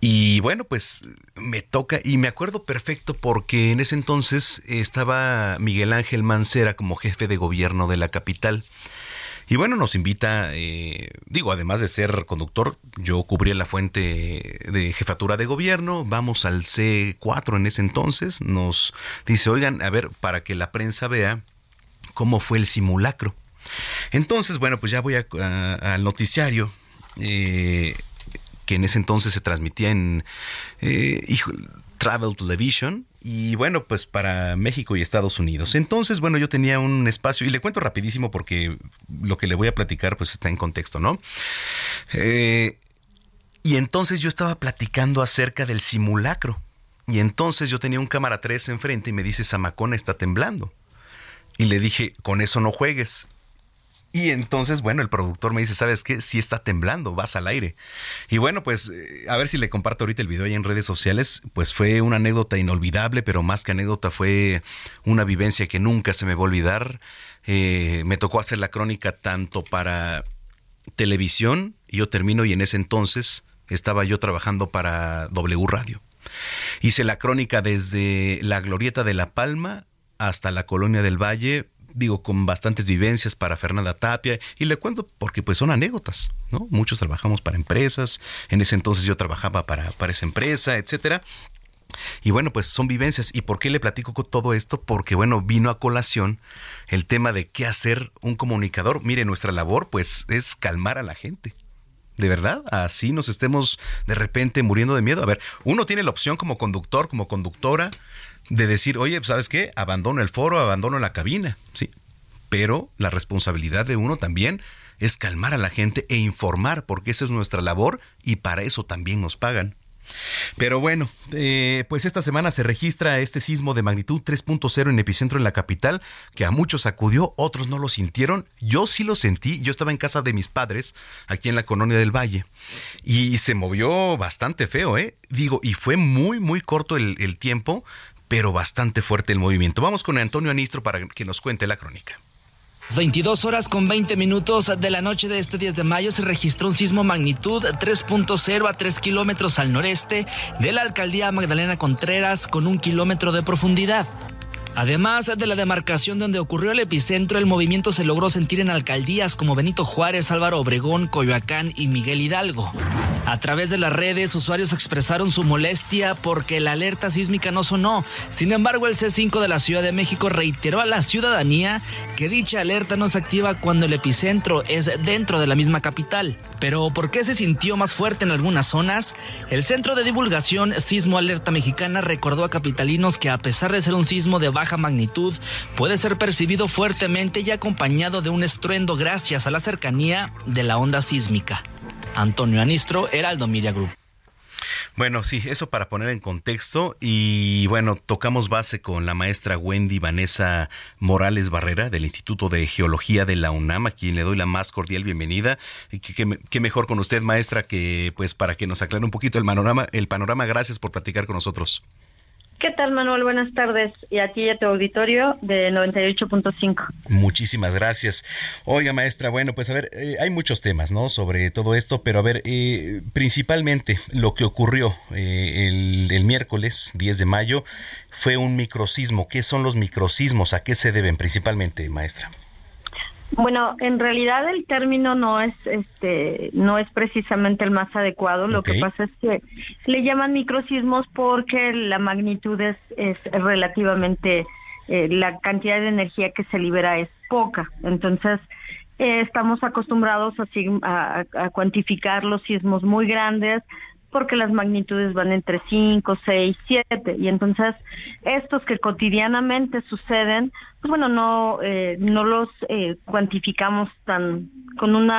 Y bueno, pues me toca, y me acuerdo perfecto porque en ese entonces estaba Miguel Ángel Mancera como jefe de gobierno de la capital. Y bueno, nos invita, eh, digo, además de ser conductor, yo cubría la fuente de jefatura de gobierno, vamos al C4 en ese entonces, nos dice, oigan, a ver, para que la prensa vea cómo fue el simulacro. Entonces, bueno, pues ya voy al noticiario. Eh, que en ese entonces se transmitía en eh, Travel Television y bueno, pues para México y Estados Unidos. Entonces, bueno, yo tenía un espacio y le cuento rapidísimo porque lo que le voy a platicar pues está en contexto, ¿no? Eh, y entonces yo estaba platicando acerca del simulacro. Y entonces yo tenía un cámara 3 enfrente y me dice, Samacona está temblando. Y le dije, con eso no juegues. Y entonces, bueno, el productor me dice, ¿sabes qué? Si está temblando, vas al aire. Y bueno, pues eh, a ver si le comparto ahorita el video ahí en redes sociales. Pues fue una anécdota inolvidable, pero más que anécdota fue una vivencia que nunca se me va a olvidar. Eh, me tocó hacer la crónica tanto para televisión, y yo termino y en ese entonces estaba yo trabajando para W Radio. Hice la crónica desde la Glorieta de La Palma hasta la Colonia del Valle digo, con bastantes vivencias para Fernanda Tapia, y le cuento porque pues son anécdotas, ¿no? Muchos trabajamos para empresas, en ese entonces yo trabajaba para, para esa empresa, etcétera. Y bueno, pues son vivencias. ¿Y por qué le platico con todo esto? Porque bueno, vino a colación el tema de qué hacer un comunicador. Mire, nuestra labor pues es calmar a la gente. ¿De verdad? Así nos estemos de repente muriendo de miedo. A ver, uno tiene la opción como conductor, como conductora, de decir, oye, pues, ¿sabes qué? Abandono el foro, abandono la cabina, sí. Pero la responsabilidad de uno también es calmar a la gente e informar, porque esa es nuestra labor y para eso también nos pagan. Pero bueno, eh, pues esta semana se registra este sismo de magnitud 3.0 en epicentro en la capital, que a muchos acudió, otros no lo sintieron. Yo sí lo sentí, yo estaba en casa de mis padres, aquí en la colonia del Valle, y se movió bastante feo, ¿eh? Digo, y fue muy, muy corto el tiempo, pero bastante fuerte el movimiento. Vamos con Antonio Anistro para que nos cuente la crónica. 22 horas con 20 minutos de la noche de este 10 de mayo se registró un sismo magnitud 3.0 a 3 kilómetros al noreste de la alcaldía Magdalena Contreras con un kilómetro de profundidad. Además de la demarcación donde ocurrió el epicentro, el movimiento se logró sentir en alcaldías como Benito Juárez, Álvaro Obregón, Coyoacán y Miguel Hidalgo. A través de las redes, usuarios expresaron su molestia porque la alerta sísmica no sonó. Sin embargo, el C5 de la Ciudad de México reiteró a la ciudadanía que dicha alerta no se activa cuando el epicentro es dentro de la misma capital. Pero ¿por qué se sintió más fuerte en algunas zonas? El Centro de Divulgación Sismo Alerta Mexicana recordó a capitalinos que a pesar de ser un sismo de baja magnitud, puede ser percibido fuertemente y acompañado de un estruendo gracias a la cercanía de la onda sísmica. Antonio Anistro, Heraldo Media Group. Bueno, sí, eso para poner en contexto. Y bueno, tocamos base con la maestra Wendy Vanessa Morales Barrera del Instituto de Geología de la UNAM, a quien le doy la más cordial bienvenida. Qué mejor con usted, maestra, que pues para que nos aclare un poquito el panorama. El panorama, gracias por platicar con nosotros. ¿Qué tal, Manuel? Buenas tardes. Y aquí a tu auditorio de 98.5. Muchísimas gracias. Oiga, maestra, bueno, pues a ver, eh, hay muchos temas, ¿no? Sobre todo esto, pero a ver, eh, principalmente lo que ocurrió eh, el, el miércoles 10 de mayo fue un microsismo. ¿Qué son los microsismos? ¿A qué se deben principalmente, maestra? Bueno, en realidad el término no es este no es precisamente el más adecuado. Lo que pasa es que le llaman microsismos porque la magnitud es, es relativamente eh, la cantidad de energía que se libera es poca. Entonces eh, estamos acostumbrados a, a, cuantificar los sismos muy grandes porque las magnitudes van entre 5, 6, 7 y entonces estos que cotidianamente suceden, pues bueno, no, eh, no los eh, cuantificamos tan con un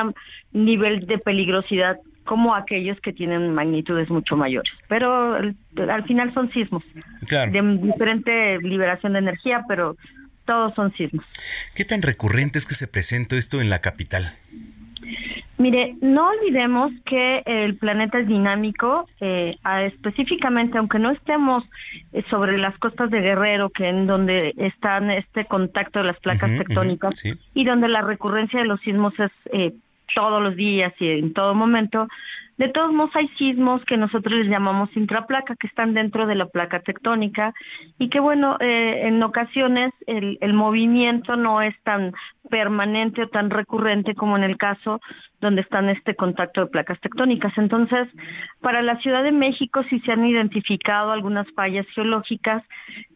nivel de peligrosidad como aquellos que tienen magnitudes mucho mayores. Pero al final son sismos de diferente liberación de energía, pero todos son sismos. ¿Qué tan recurrente es que se presente esto en la capital? Mire, no olvidemos que el planeta es dinámico, eh, específicamente, aunque no estemos eh, sobre las costas de Guerrero, que en donde están este contacto de las placas tectónicas y donde la recurrencia de los sismos es eh, todos los días y en todo momento, de todos modos hay sismos que nosotros les llamamos intraplaca, que están dentro de la placa tectónica y que bueno, eh, en ocasiones el, el, movimiento no es tan permanente o tan recurrente como en el caso donde están este contacto de placas tectónicas. Entonces, para la Ciudad de México sí se han identificado algunas fallas geológicas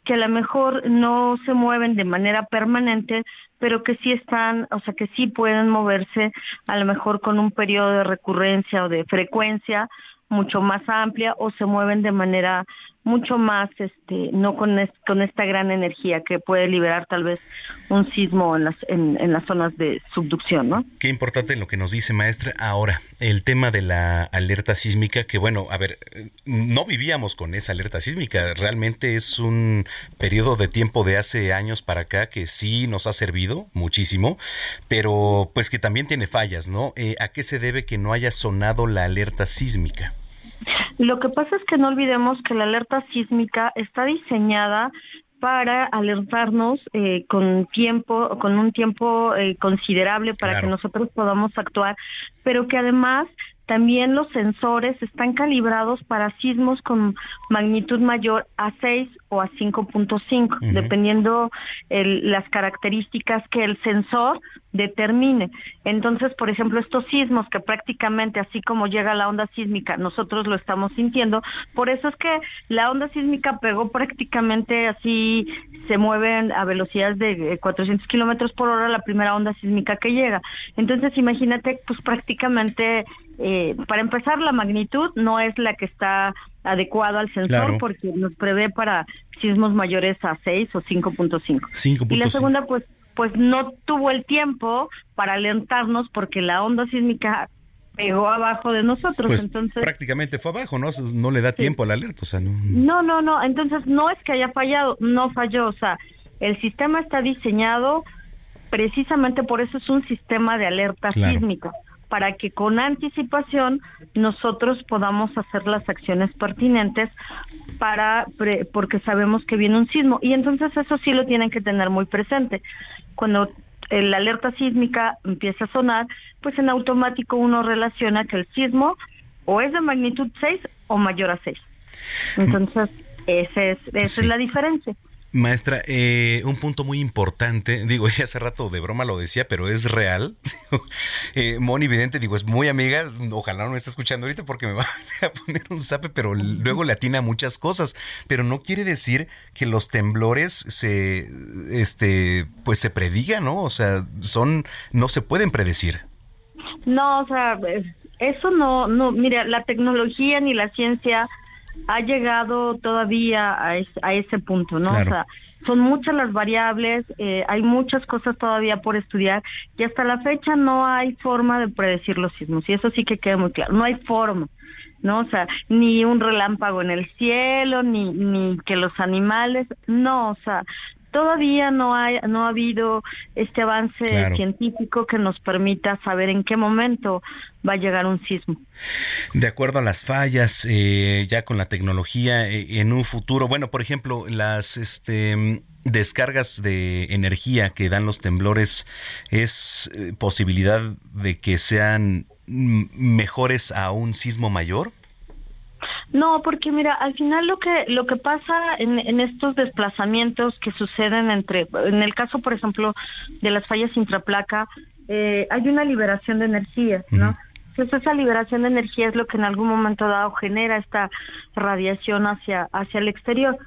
que a lo mejor no se mueven de manera permanente, pero que sí están, o sea, que sí pueden moverse a lo mejor con un periodo de recurrencia o de frecuencia mucho más amplia o se mueven de manera mucho más, este, no con, con esta gran energía que puede liberar tal vez un sismo en las, en, en, las zonas de subducción, ¿no? Qué importante lo que nos dice maestra. Ahora, el tema de la alerta sísmica, que bueno, a ver, no vivíamos con esa alerta sísmica, realmente es un periodo de tiempo de hace años para acá que sí nos ha servido muchísimo, pero pues que también tiene fallas, ¿no? Eh, ¿A qué se debe que no haya sonado la alerta sísmica? Lo que pasa es que no olvidemos que la alerta sísmica está diseñada para alertarnos eh, con tiempo, con un tiempo eh, considerable para que nosotros podamos actuar, pero que además también los sensores están calibrados para sismos con magnitud mayor a 6 o a 5.5, dependiendo las características que el sensor determine. Entonces, por ejemplo, estos sismos que prácticamente así como llega la onda sísmica, nosotros lo estamos sintiendo, por eso es que la onda sísmica pegó prácticamente así, se mueven a velocidades de 400 eh, kilómetros por hora la primera onda sísmica que llega. Entonces, imagínate, pues prácticamente eh, para empezar, la magnitud no es la que está adecuada al sensor porque nos prevé para sismos mayores a 6 o 5.5. Y la segunda, pues, pues no tuvo el tiempo para alentarnos porque la onda sísmica pegó abajo de nosotros. Pues entonces prácticamente fue abajo, ¿no? No le da tiempo al alerta, o sea, no... no... No, no, Entonces no es que haya fallado, no falló. O sea, el sistema está diseñado precisamente por eso es un sistema de alerta sísmica para que con anticipación nosotros podamos hacer las acciones pertinentes para porque sabemos que viene un sismo y entonces eso sí lo tienen que tener muy presente. Cuando la alerta sísmica empieza a sonar, pues en automático uno relaciona que el sismo o es de magnitud 6 o mayor a 6. Entonces, ese es, esa es la diferencia. Maestra, eh, un punto muy importante, digo, hace rato de broma lo decía, pero es real. eh, Moni Vidente, digo, es muy amiga, ojalá no me esté escuchando ahorita porque me va a poner un zape, pero luego le atina muchas cosas. Pero no quiere decir que los temblores se, este, pues se predigan, ¿no? O sea, son, no se pueden predecir. No, o sea, eso no, no, mira, la tecnología ni la ciencia ha llegado todavía a, ese punto, ¿no? O sea, son muchas las variables, eh, hay muchas cosas todavía por estudiar y hasta la fecha no hay forma de predecir los sismos y eso sí que queda muy claro, no hay forma. ¿no? O sea, ni un relámpago en el cielo, ni, ni que los animales, no, o sea, todavía no, hay, no ha habido este avance científico que nos permita saber en qué momento va a llegar un sismo. De acuerdo a las fallas, eh, ya con la tecnología, eh, en un futuro, bueno, por ejemplo, las este, descargas de energía que dan los temblores, ¿es eh, posibilidad de que sean mejores a un sismo mayor? No, porque mira, al final lo que lo que pasa en, estos desplazamientos que suceden entre, en el caso, por ejemplo, de las fallas intraplaca, eh, hay una liberación de energía, ¿no? Entonces esa liberación de energía es lo que en algún momento dado genera esta radiación hacia hacia el exterior,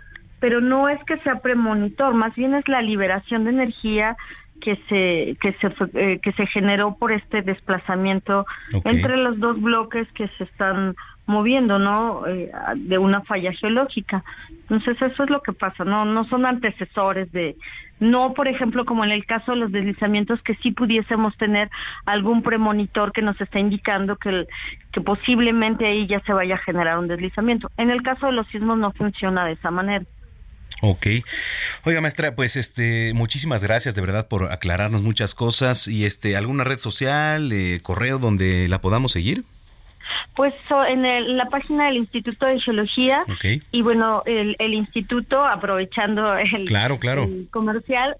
pero no es que sea premonitor, más bien es la liberación de energía que se que se eh, que se generó por este desplazamiento entre los dos bloques que se están moviendo, ¿no? Eh, de una falla geológica. Entonces eso es lo que pasa, ¿no? No son antecesores de, no por ejemplo como en el caso de los deslizamientos que sí pudiésemos tener algún premonitor que nos está indicando que, que posiblemente ahí ya se vaya a generar un deslizamiento. En el caso de los sismos no funciona de esa manera. Ok. Oiga, maestra, pues este, muchísimas gracias de verdad por aclararnos muchas cosas y este, alguna red social, eh, correo donde la podamos seguir. Pues en, la página del Instituto de Geología y bueno, el, instituto, aprovechando el, claro, claro. comercial,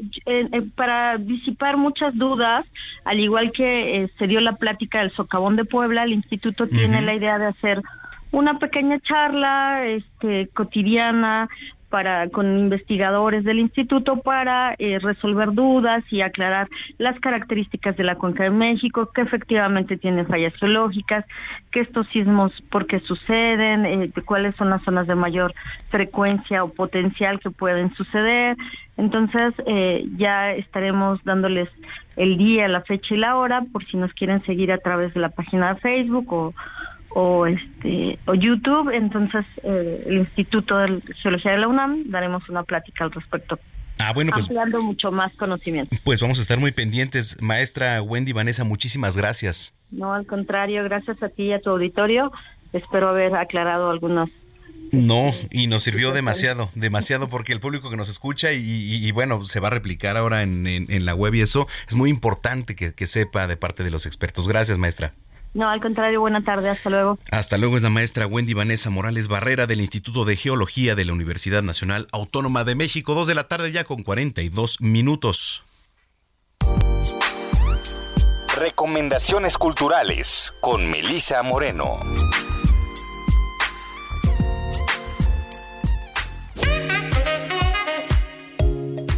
para disipar muchas dudas, al igual que eh, se dio la plática del socavón de Puebla, el instituto tiene la idea de hacer una pequeña charla este, cotidiana para con investigadores del instituto para eh, resolver dudas y aclarar las características de la cuenca de México, que efectivamente tiene fallas geológicas, que estos sismos por qué suceden, eh, cuáles son las zonas de mayor frecuencia o potencial que pueden suceder. Entonces eh, ya estaremos dándoles el día, la fecha y la hora por si nos quieren seguir a través de la página de Facebook o o este o YouTube, entonces eh, el Instituto de Geología de la UNAM daremos una plática al respecto. Ah, bueno, pues, ampliando mucho más conocimiento. Pues vamos a estar muy pendientes. Maestra Wendy Vanessa, muchísimas gracias. No, al contrario, gracias a ti y a tu auditorio. Espero haber aclarado algunas no, y nos sirvió demasiado, demasiado porque el público que nos escucha y, bueno, se va a replicar ahora en, en, la web y eso es muy importante que, que sepa de parte de los expertos. Gracias, maestra. No, al contrario, buena tarde, hasta luego. Hasta luego es la maestra Wendy Vanessa Morales Barrera del Instituto de Geología de la Universidad Nacional Autónoma de México, dos de la tarde ya con 42 minutos. Recomendaciones culturales con Melisa Moreno.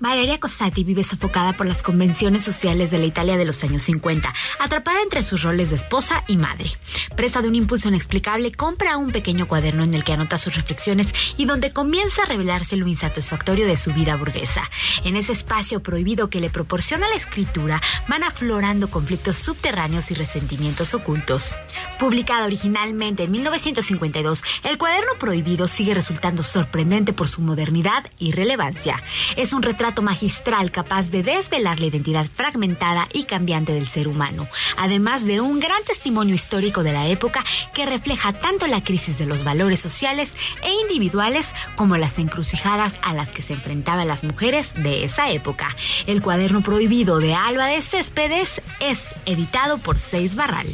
Valeria Cosati vive sofocada por las convenciones sociales de la Italia de los años 50, atrapada entre sus roles de esposa y madre. Presta de un impulso inexplicable, compra un pequeño cuaderno en el que anota sus reflexiones y donde comienza a revelarse lo insatisfactorio de su vida burguesa. En ese espacio prohibido que le proporciona la escritura, van aflorando conflictos subterráneos y resentimientos ocultos. Publicada originalmente en 1952, el cuaderno prohibido sigue resultando sorprendente por su modernidad y relevancia. Es un retrato magistral capaz de desvelar la identidad fragmentada y cambiante del ser humano, además de un gran testimonio histórico de la época que refleja tanto la crisis de los valores sociales e individuales como las encrucijadas a las que se enfrentaban las mujeres de esa época. El cuaderno prohibido de Alba de Céspedes es editado por Seis Barral.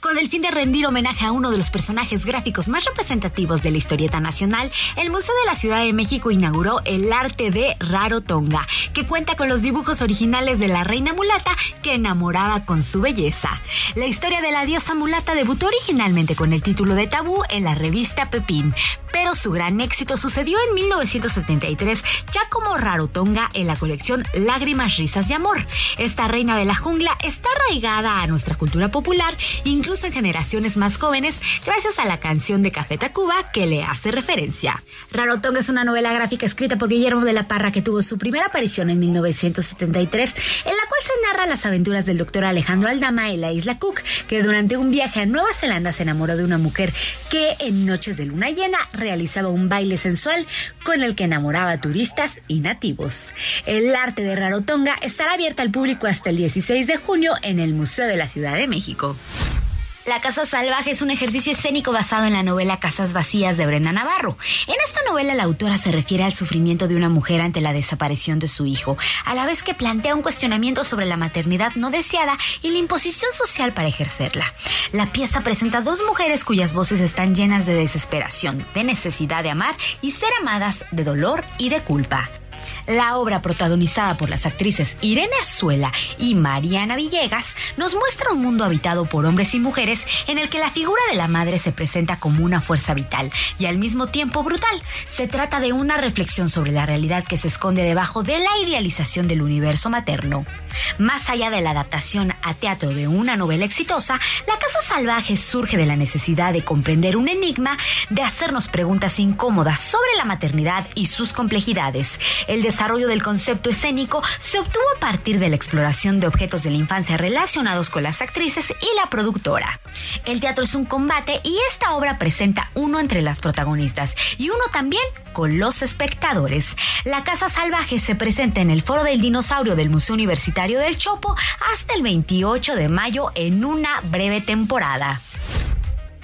Con el fin de rendir homenaje a uno de los personajes gráficos más representativos de la historieta nacional, el Museo de la Ciudad de México inauguró el arte de Raro Tonga, que cuenta con los dibujos originales de la reina mulata que enamoraba con su belleza. La historia de la diosa mulata debutó originalmente con el título de Tabú en la revista Pepín, pero su gran éxito sucedió en 1973 ya como Raro Tonga en la colección Lágrimas, Risas y Amor. Esta reina de la jungla está arraigada a nuestra cultura popular, incluso en generaciones más jóvenes, gracias a la canción de Café Tacuba que le hace referencia. Rarotonga es una novela gráfica escrita por Guillermo de la Parra que tuvo su primera aparición en 1973, en la cual se narra las aventuras del doctor Alejandro Aldama en la isla Cook, que durante un viaje a Nueva Zelanda se enamoró de una mujer que en noches de luna llena realizaba un baile sensual con el que enamoraba turistas y nativos. El arte de Rarotonga estará abierta al público hasta el 16 de junio en el Museo de la Ciudad de México. La Casa Salvaje es un ejercicio escénico basado en la novela Casas Vacías de Brenda Navarro. En esta novela la autora se refiere al sufrimiento de una mujer ante la desaparición de su hijo, a la vez que plantea un cuestionamiento sobre la maternidad no deseada y la imposición social para ejercerla. La pieza presenta dos mujeres cuyas voces están llenas de desesperación, de necesidad de amar y ser amadas, de dolor y de culpa. La obra protagonizada por las actrices Irene Azuela y Mariana Villegas nos muestra un mundo habitado por hombres y mujeres en el que la figura de la madre se presenta como una fuerza vital y al mismo tiempo brutal. Se trata de una reflexión sobre la realidad que se esconde debajo de la idealización del universo materno. Más allá de la adaptación a teatro de una novela exitosa, La Casa Salvaje surge de la necesidad de comprender un enigma, de hacernos preguntas incómodas sobre la maternidad y sus complejidades. El desarrollo del concepto escénico se obtuvo a partir de la exploración de objetos de la infancia relacionados con las actrices y la productora. El teatro es un combate y esta obra presenta uno entre las protagonistas y uno también con los espectadores. La Casa Salvaje se presenta en el Foro del Dinosaurio del Museo Universitario del Chopo hasta el 28 de mayo en una breve temporada.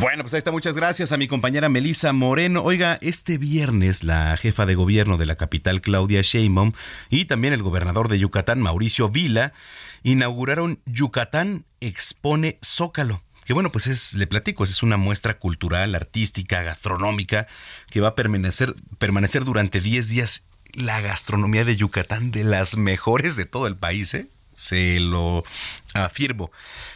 Bueno, pues ahí está. Muchas gracias a mi compañera Melisa Moreno. Oiga, este viernes la jefa de gobierno de la capital, Claudia Sheinbaum, y también el gobernador de Yucatán, Mauricio Vila, inauguraron Yucatán Expone Zócalo que bueno, pues es, le platico, es una muestra cultural, artística, gastronómica, que va a permanecer, permanecer durante 10 días. La gastronomía de Yucatán de las mejores de todo el país, ¿eh? Se lo afirmo.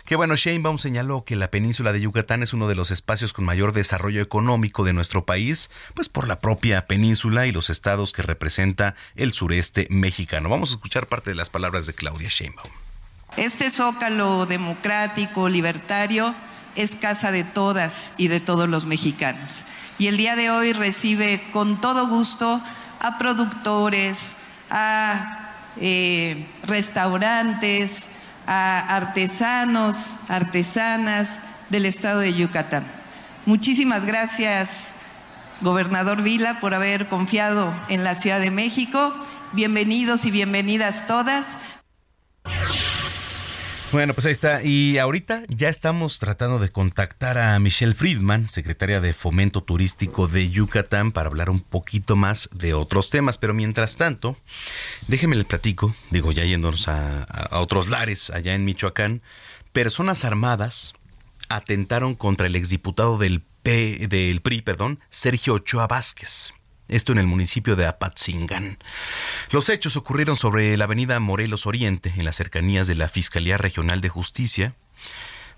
Que bueno, Sheinbaum señaló que la península de Yucatán es uno de los espacios con mayor desarrollo económico de nuestro país, pues por la propia península y los estados que representa el sureste mexicano. Vamos a escuchar parte de las palabras de Claudia Sheinbaum. Este zócalo democrático, libertario, es casa de todas y de todos los mexicanos. Y el día de hoy recibe con todo gusto a productores, a eh, restaurantes, a artesanos, artesanas del estado de Yucatán. Muchísimas gracias, gobernador Vila, por haber confiado en la Ciudad de México. Bienvenidos y bienvenidas todas. Bueno, pues ahí está. Y ahorita ya estamos tratando de contactar a Michelle Friedman, secretaria de Fomento Turístico de Yucatán, para hablar un poquito más de otros temas. Pero mientras tanto, déjeme le platico, digo, ya yéndonos a, otros lares allá en Michoacán, personas armadas atentaron contra el exdiputado del, P, del PRI, perdón, Sergio Ochoa Vázquez esto en el municipio de Apatzingán. Los hechos ocurrieron sobre la avenida Morelos Oriente, en las cercanías de la Fiscalía Regional de Justicia.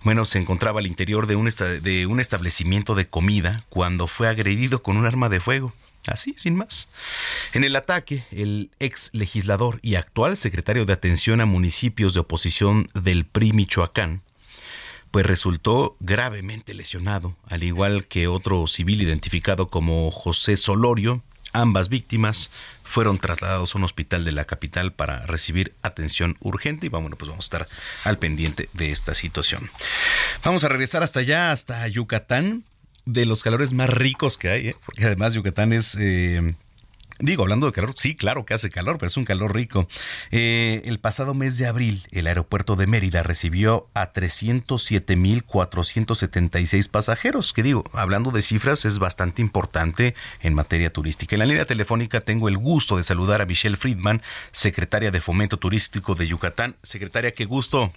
Bueno, se encontraba al interior de un, de un establecimiento de comida cuando fue agredido con un arma de fuego. Así, sin más. En el ataque, el ex legislador y actual secretario de Atención a Municipios de Oposición del PRI Michoacán, pues resultó gravemente lesionado, al igual que otro civil identificado como José Solorio. Ambas víctimas fueron trasladados a un hospital de la capital para recibir atención urgente y bueno, pues vamos a estar al pendiente de esta situación. Vamos a regresar hasta allá, hasta Yucatán, de los calores más ricos que hay, ¿eh? porque además Yucatán es... Eh, Digo, hablando de calor, sí, claro que hace calor, pero es un calor rico. Eh, el pasado mes de abril, el aeropuerto de Mérida recibió a 307.476 pasajeros, que digo, hablando de cifras, es bastante importante en materia turística. En la línea telefónica tengo el gusto de saludar a Michelle Friedman, secretaria de Fomento Turístico de Yucatán. Secretaria, qué gusto.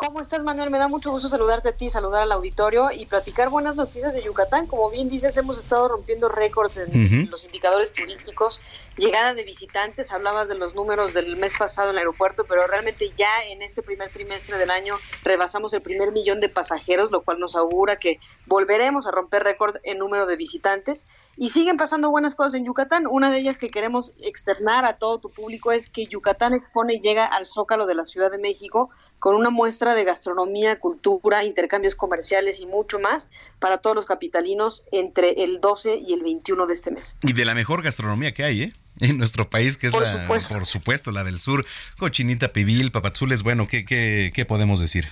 ¿Cómo estás, Manuel? Me da mucho gusto saludarte a ti, saludar al auditorio y platicar buenas noticias de Yucatán. Como bien dices, hemos estado rompiendo récords en los indicadores turísticos, llegada de visitantes, hablabas de los números del mes pasado en el aeropuerto, pero realmente ya en este primer trimestre del año rebasamos el primer millón de pasajeros, lo cual nos augura que volveremos a romper récord en número de visitantes. Y siguen pasando buenas cosas en Yucatán. Una de ellas que queremos externar a todo tu público es que Yucatán expone y llega al Zócalo de la Ciudad de México con una muestra de gastronomía, cultura, intercambios comerciales y mucho más para todos los capitalinos entre el 12 y el 21 de este mes. Y de la mejor gastronomía que hay, ¿eh? En nuestro país, que es por la, supuesto. por supuesto, la del sur, cochinita pibil, papazules, bueno, ¿qué, qué, qué podemos decir?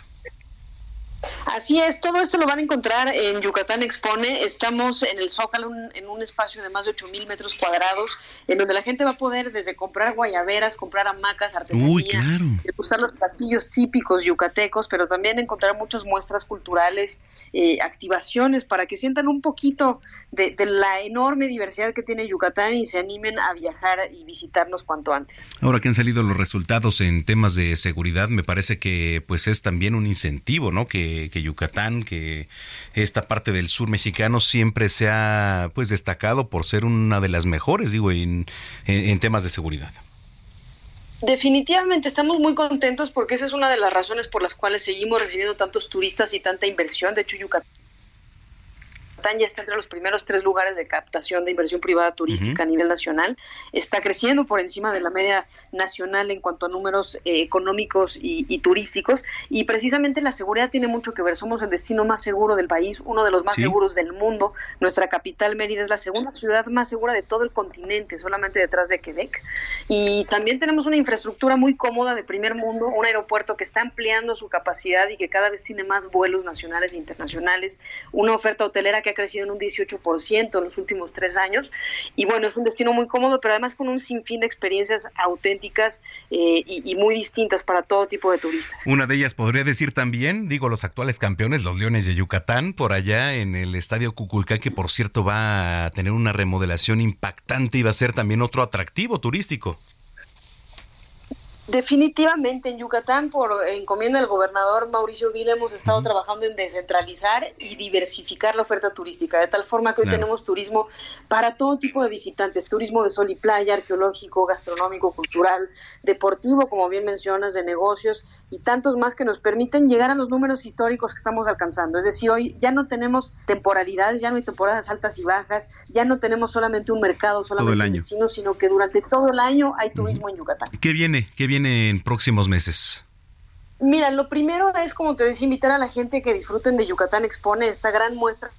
Así es, todo esto lo van a encontrar en Yucatán Expone. Estamos en el Zócalo, en un espacio de más de 8 mil metros cuadrados, en donde la gente va a poder desde comprar guayaberas, comprar hamacas, artesanía, Uy, claro. degustar los platillos típicos yucatecos, pero también encontrar muchas muestras culturales, eh, activaciones para que sientan un poquito de, de la enorme diversidad que tiene Yucatán y se animen a viajar y visitarnos cuanto antes. Ahora que han salido los resultados en temas de seguridad, me parece que pues es también un incentivo, ¿no? Que, que Yucatán, que esta parte del sur mexicano siempre se ha pues destacado por ser una de las mejores, digo, en, en, temas de seguridad. Definitivamente estamos muy contentos porque esa es una de las razones por las cuales seguimos recibiendo tantos turistas y tanta inversión. De hecho, Yucatán ya está entre los primeros tres lugares de captación de inversión privada turística a nivel nacional. Está creciendo por encima de la media nacional en cuanto a números eh, económicos y, y turísticos. Y precisamente la seguridad tiene mucho que ver. Somos el destino más seguro del país, uno de los más Sí. seguros del mundo. Nuestra capital, Mérida, es la segunda ciudad más segura de todo el continente, solamente detrás de Quebec. Y también tenemos una infraestructura muy cómoda de primer mundo, un aeropuerto que está ampliando su capacidad y que cada vez tiene más vuelos nacionales e internacionales, una oferta hotelera que ha crecido en un 18% en los últimos tres años. Y bueno, es un destino muy cómodo, pero además con un sinfín de experiencias auténticas eh, y, muy distintas para todo tipo de turistas. Una de ellas podría decir también, digo, los actuales campeones, los Leones de Yucatán, por allá en el Estadio Cuculcán, que por cierto va a tener una remodelación impactante y va a ser también otro atractivo turístico. Definitivamente en Yucatán, por encomienda del gobernador Mauricio Vila, hemos estado trabajando en descentralizar y diversificar la oferta turística, de tal forma que hoy Claro. tenemos turismo para todo tipo de visitantes, turismo de sol y playa, arqueológico, gastronómico, cultural, deportivo, como bien mencionas, de negocios y tantos más que nos permiten llegar a los números históricos que estamos alcanzando. Es decir, hoy ya no tenemos temporalidades, ya no hay temporadas altas y bajas, ya no tenemos solamente un mercado, solamente un destino, sino que durante todo el año hay turismo en Yucatán. ¿Qué viene? ¿Qué viene en próximos meses? Mira, lo primero es, como te decía, invitar a la gente que disfruten de Yucatán Expone, esta gran muestra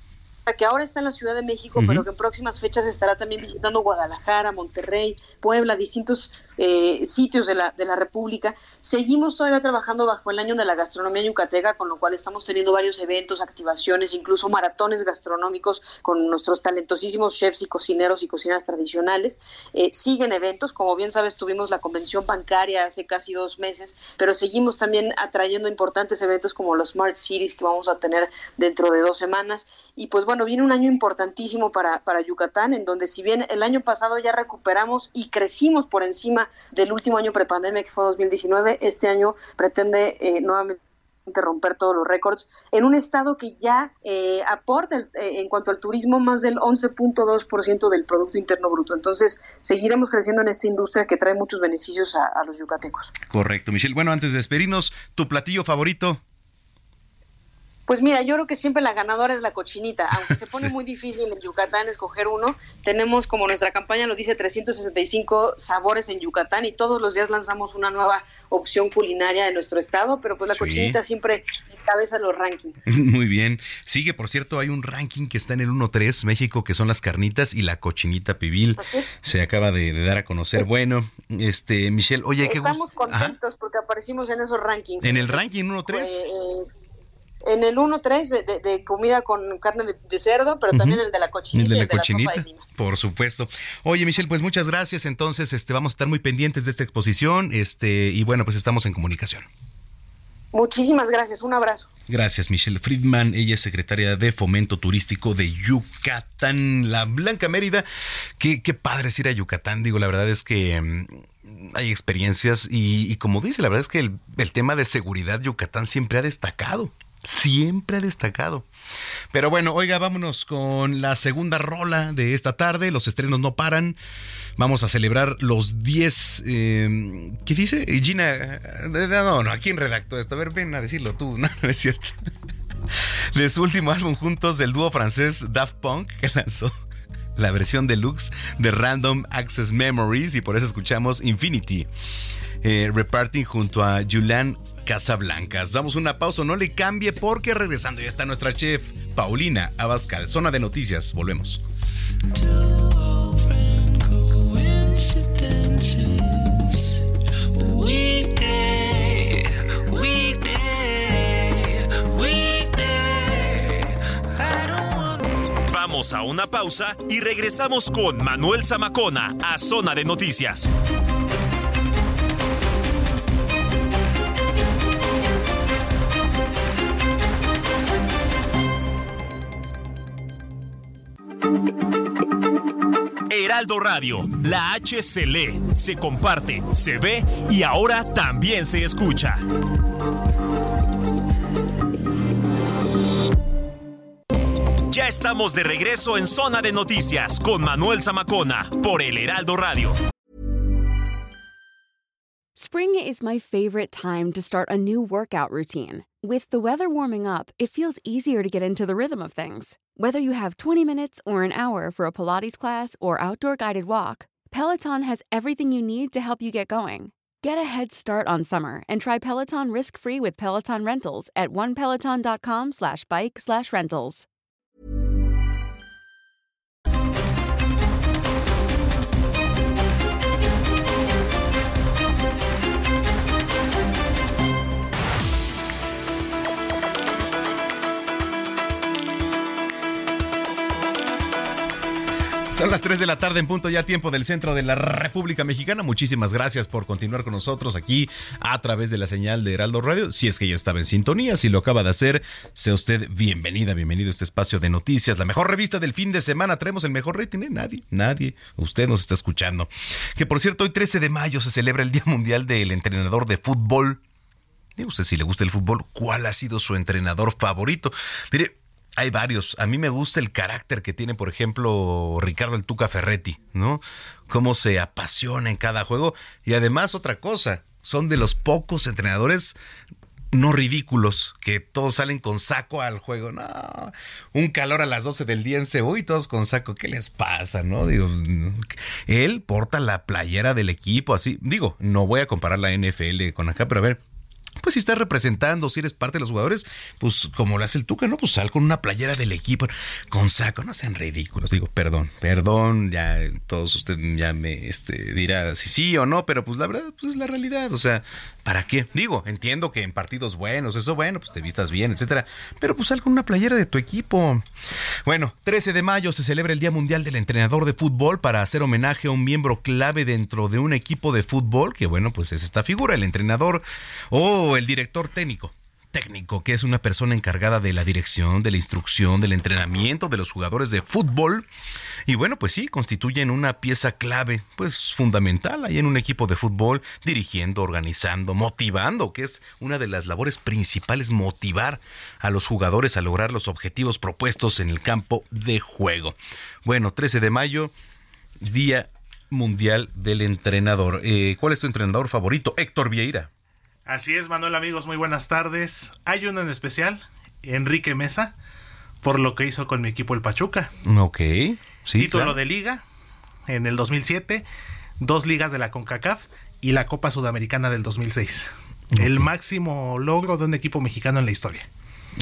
que ahora está en la Ciudad de México, pero que en próximas fechas estará también visitando Guadalajara, Monterrey, Puebla, distintos eh, sitios de la, de la República. Seguimos todavía trabajando bajo el año de la gastronomía yucateca, con lo cual estamos teniendo varios eventos, activaciones, incluso maratones gastronómicos con nuestros talentosísimos chefs y cocineros y cocineras tradicionales. Eh, siguen eventos, como bien sabes, tuvimos la convención bancaria hace casi dos meses, pero seguimos también atrayendo importantes eventos como los Smart Cities que vamos a tener dentro de dos semanas. Y pues bueno, viene un año importantísimo para, para Yucatán, en donde si bien el año pasado ya recuperamos y crecimos por encima del último año prepandemia que fue 2019, este año pretende eh, nuevamente romper todos los récords en un estado que ya eh, aporta el- eh, en cuanto al turismo más del 11.2% del Producto Interno Bruto. Entonces, seguiremos creciendo en esta industria que trae muchos beneficios a, a los yucatecos. Correcto, Michelle. Bueno, antes de despedirnos, ¿tu platillo favorito? Pues mira, yo creo que siempre la ganadora es la cochinita, aunque se pone muy difícil en Yucatán escoger uno. Tenemos, como nuestra campaña lo dice, 365 sabores en Yucatán y todos los días lanzamos una nueva opción culinaria de nuestro estado, pero pues la Sí. cochinita siempre encabeza los rankings. Muy bien. Sigue, por cierto, hay un ranking que está en el 1-3, México, que son las carnitas y la cochinita pibil. Se acaba de, de dar a conocer. Bueno, este, Michelle, oye, qué Estamos. Ajá. contentos porque aparecimos en esos rankings. En el ranking 1-3. Eh, en el 1-3 de, comida con carne de, cerdo, pero también el de la cochinita. El de la cochinita, por supuesto. Oye, Michelle, pues muchas gracias. Entonces, este, vamos a estar muy pendientes de esta exposición este, y bueno, pues estamos en comunicación. Muchísimas gracias, un abrazo. Gracias, Michelle Friedman. Ella es secretaria de Fomento Turístico de Yucatán, la Blanca Mérida. Qué, qué padre es ir a Yucatán. Digo, la verdad es que mm, hay experiencias y, como dice, la verdad es que el, el tema de seguridad Yucatán siempre ha destacado siempre ha destacado. Pero bueno, oiga, vámonos con la segunda rola de esta tarde. Los estrenos no paran. Vamos a celebrar los 10. Eh, ¿Qué dice? Gina. No, no, ¿a quién redactó esto? A ver, ven a decirlo tú. No, no es cierto. De su último álbum juntos, del dúo francés Daft Punk, que lanzó la versión deluxe de Random Access Memories y por eso escuchamos Infinity. Eh, reparting junto a Julian Casablancas. Damos una pausa, no le cambie porque regresando ya está nuestra chef Paulina Abascal, zona de noticias. Volvemos. Vamos a una pausa y regresamos con Manuel Zamacona a Zona de Noticias. Heraldo Radio, la H se lee, se comparte, se ve y ahora también se escucha. Ya estamos de regreso en Zona de Noticias con Manuel Zamacona por el Heraldo Radio. Spring is my favorite time to start a new workout routine. With the weather warming up, it feels easier to get into the rhythm of things. Whether you have 20 minutes or an hour for a Pilates class or outdoor guided walk, Peloton has everything you need to help you get going. Get a head start on summer and try Peloton risk-free with Peloton Rentals at onepeloton.com slash bike slash rentals. Son las 3 de la tarde en punto ya tiempo del centro de la República Mexicana. Muchísimas gracias por continuar con nosotros aquí a través de la señal de Heraldo Radio. Si es que ya estaba en sintonía, si lo acaba de hacer, sea usted bienvenida, bienvenido a este espacio de noticias, la mejor revista del fin de semana. Traemos el mejor rating, ¿eh? Nadie, nadie. Usted nos está escuchando. Que por cierto, hoy 13 de mayo se celebra el Día Mundial del Entrenador de Fútbol. Digo usted si le gusta el fútbol, ¿cuál ha sido su entrenador favorito? Mire, hay varios. A mí me gusta el carácter que tiene, por ejemplo, Ricardo el Tuca Ferretti, ¿no? Cómo se apasiona en cada juego. Y además, otra cosa, son de los pocos entrenadores no ridículos, que todos salen con saco al juego. No, un calor a las 12 del día en Cebu y todos con saco. ¿Qué les pasa? No, digo, él porta la playera del equipo, así. Digo, no voy a comparar la NFL con acá, pero a ver, pues si estás representando, si eres parte de los jugadores, pues como lo hace el Tuca, ¿no? Pues sal con una playera del equipo, con saco, no sean ridículos. Digo, perdón, perdón, ya todos ustedes ya me este, dirá si sí o no, pero pues la verdad, pues es la realidad. O sea, ¿para qué? Digo, entiendo que en partidos buenos, eso bueno, pues te vistas bien, etcétera, pero pues sal con una playera de tu equipo. Bueno, 13 de mayo se celebra el Día Mundial del Entrenador de Fútbol para hacer homenaje a un miembro clave dentro de un equipo de fútbol, que bueno, pues es esta figura, el entrenador o el director técnico técnico, que es una persona encargada de la dirección, de la instrucción, del entrenamiento de los jugadores de fútbol. Y bueno, pues sí, constituyen una pieza clave, pues fundamental ahí en un equipo de fútbol, dirigiendo, organizando, motivando, que es una de las labores principales, motivar a los jugadores a lograr los objetivos propuestos en el campo de juego. Bueno, 13 de mayo, Día Mundial del Entrenador. Eh, ¿Cuál es tu entrenador favorito? Héctor Vieira. Así es, Manuel, amigos, muy buenas tardes. Hay uno en especial, Enrique Mesa, por lo que hizo con mi equipo el Pachuca. Ok, sí. Título de liga en el 2007, dos ligas de la CONCACAF y la Copa Sudamericana del 2006. El máximo logro de un equipo mexicano en la historia.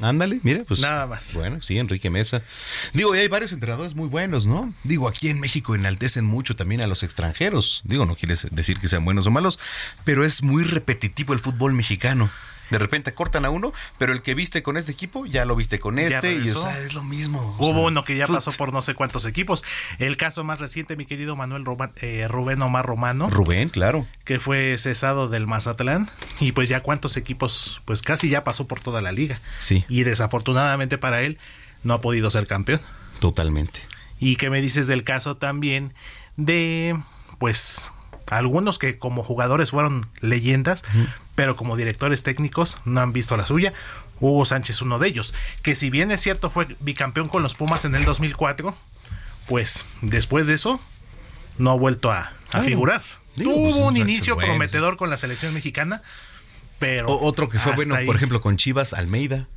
Ándale, mira, pues. Nada más. Bueno, sí, Enrique Mesa. Digo, y hay varios entrenadores muy buenos, ¿no? Digo, aquí en México enaltecen mucho también a los extranjeros. Digo, no quiere decir que sean buenos o malos, pero es muy repetitivo el fútbol mexicano. De repente cortan a uno, pero el que viste con este equipo ya lo viste con este y o sea, es lo mismo. Hubo uno que ya pasó por no sé cuántos equipos. El caso más reciente, mi querido Manuel eh, Rubén Omar Romano. Rubén, claro. Que fue cesado del Mazatlán y pues ya cuántos equipos, pues casi ya pasó por toda la liga. Sí. Y desafortunadamente para él no ha podido ser campeón. Totalmente. ¿Y qué me dices del caso también de, pues, algunos que como jugadores fueron leyendas, pero como directores técnicos no han visto la suya? Hugo Sánchez, uno de ellos, que si bien es cierto fue bicampeón con los Pumas en el 2004, pues después de eso no ha vuelto a, figurar. Tuvo pues, un inicio prometedor con la selección mexicana, pero... otro que fue bueno, por ejemplo, con Chivas, Almeida.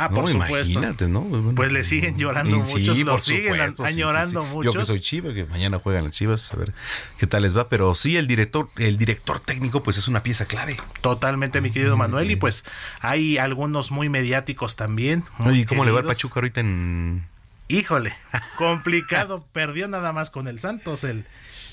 Ah, por supuesto. ¿no? pues le siguen llorando muchos, lo siguen añorando muchos. Yo que soy Chiva, que mañana juegan las Chivas, a ver qué tal les va, pero sí el director, el director técnico pues es una pieza clave. Totalmente, mi querido Manuel, y pues hay algunos muy mediáticos también. ¿Y cómo le va el Pachuca ahorita en Híjole, complicado, perdió nada más con el Santos el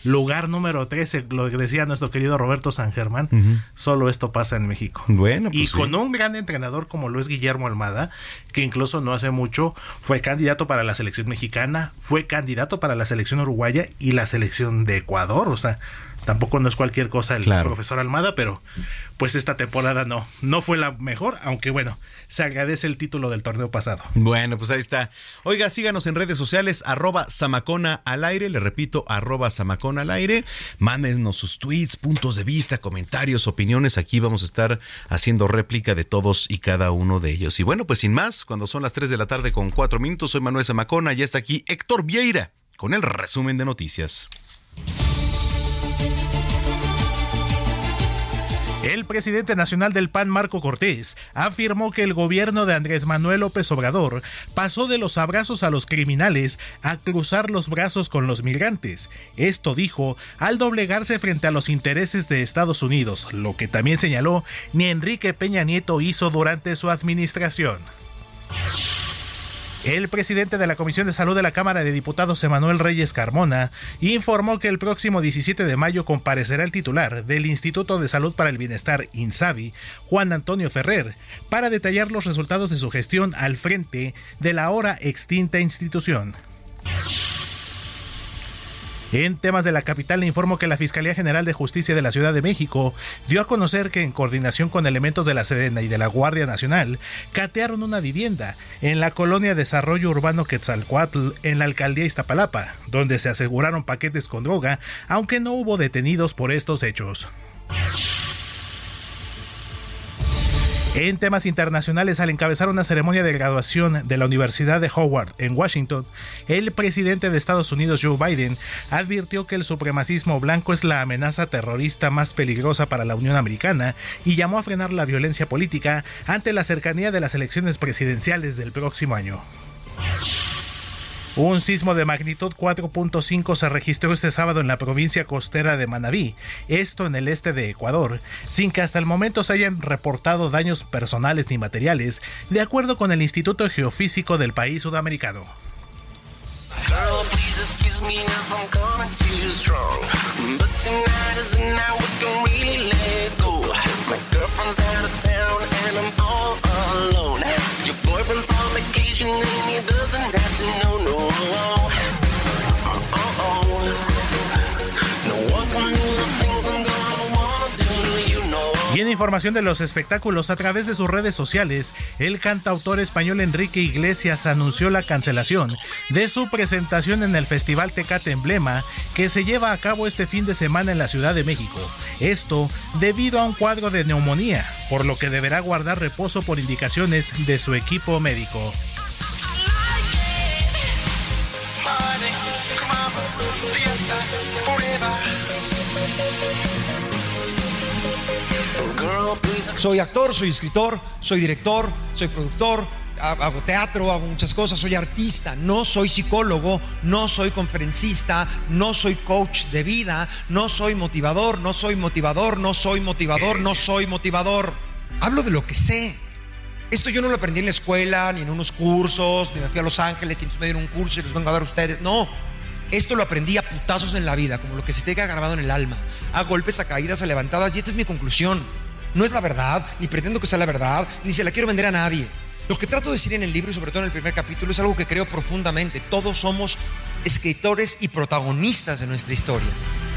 lugar número 13, lo que decía nuestro querido Roberto San Germán, solo esto pasa en México. Bueno, pues y con un gran entrenador como lo es Guillermo Almada, que incluso no hace mucho fue candidato para la selección mexicana, fue candidato para la selección uruguaya y la selección de Ecuador, o sea, tampoco no es cualquier cosa el profesor Almada, pero pues esta temporada no, no fue la mejor, aunque bueno, se agradece el título del torneo pasado. Bueno, pues ahí está. Oiga, síganos en redes sociales, arroba Samacona al aire, le repito, arroba Samacona al aire, mándenos sus tweets, puntos de vista, comentarios, opiniones, aquí vamos a estar haciendo réplica de todos y cada uno de ellos. Y bueno, pues sin más, cuando son las 3 de la tarde con 4 minutos, soy Manuel Samacona, y está aquí Héctor Vieira con el resumen de noticias. El presidente nacional del PAN, Marco Cortés, afirmó que el gobierno de Andrés Manuel López Obrador pasó de los abrazos a los criminales a cruzar los brazos con los migrantes. Esto dijo al doblegarse frente a los intereses de Estados Unidos, lo que también señaló ni Enrique Peña Nieto hizo durante su administración. El presidente de la Comisión de Salud de la Cámara de Diputados, Emanuel Reyes Carmona, informó que el próximo 17 de mayo comparecerá el titular del Instituto de Salud para el Bienestar, INSABI, Juan Antonio Ferrer, para detallar los resultados de su gestión al frente de la ahora extinta institución. En temas de la capital le informo que la Fiscalía General de Justicia de la Ciudad de México dio a conocer que en coordinación con elementos de la Sedena y de la Guardia Nacional catearon una vivienda en la colonia Desarrollo Urbano Quetzalcoatl en la alcaldía Iztapalapa, donde se aseguraron paquetes con droga, aunque no hubo detenidos por estos hechos. En temas internacionales, al encabezar una ceremonia de graduación de la Universidad de Howard en Washington, el presidente de Estados Unidos, Joe Biden, advirtió que el supremacismo blanco es la amenaza terrorista más peligrosa para la Unión Americana y llamó a frenar la violencia política ante la cercanía de las elecciones presidenciales del próximo año. Un sismo de magnitud 4.5 se registró este sábado en la provincia costera de Manabí, esto en el este de Ecuador, sin que hasta el momento se hayan reportado daños personales ni materiales, de acuerdo con el Instituto Geofísico del país sudamericano. Información de los espectáculos, a través de sus redes sociales, el cantautor español Enrique Iglesias anunció la cancelación de su presentación en el Festival Tecate Emblema, que se lleva a cabo este fin de semana en la Ciudad de México. Esto debido a un cuadro de neumonía, por lo que deberá guardar reposo por indicaciones de su equipo médico. Soy actor, soy escritor, soy director, soy productor, hago teatro, hago muchas cosas, soy artista, no soy psicólogo, no soy conferencista, no soy coach de vida, no soy motivador, no soy motivador, no soy motivador, no soy motivador. Hablo de lo que sé. Esto yo no lo aprendí en la escuela, ni en unos cursos, ni me fui a Los Ángeles y me dieron un curso y los vengo a dar a ustedes. No, esto lo aprendí a putazos en la vida, como lo que se te grabado en el alma, a golpes, a caídas, a levantadas, y esta es mi conclusión. No es la verdad, ni pretendo que sea la verdad, ni se la quiero vender a nadie. Lo que trato de decir en el libro y sobre todo en el primer capítulo es algo que creo profundamente. Todos somos escritores y protagonistas de nuestra historia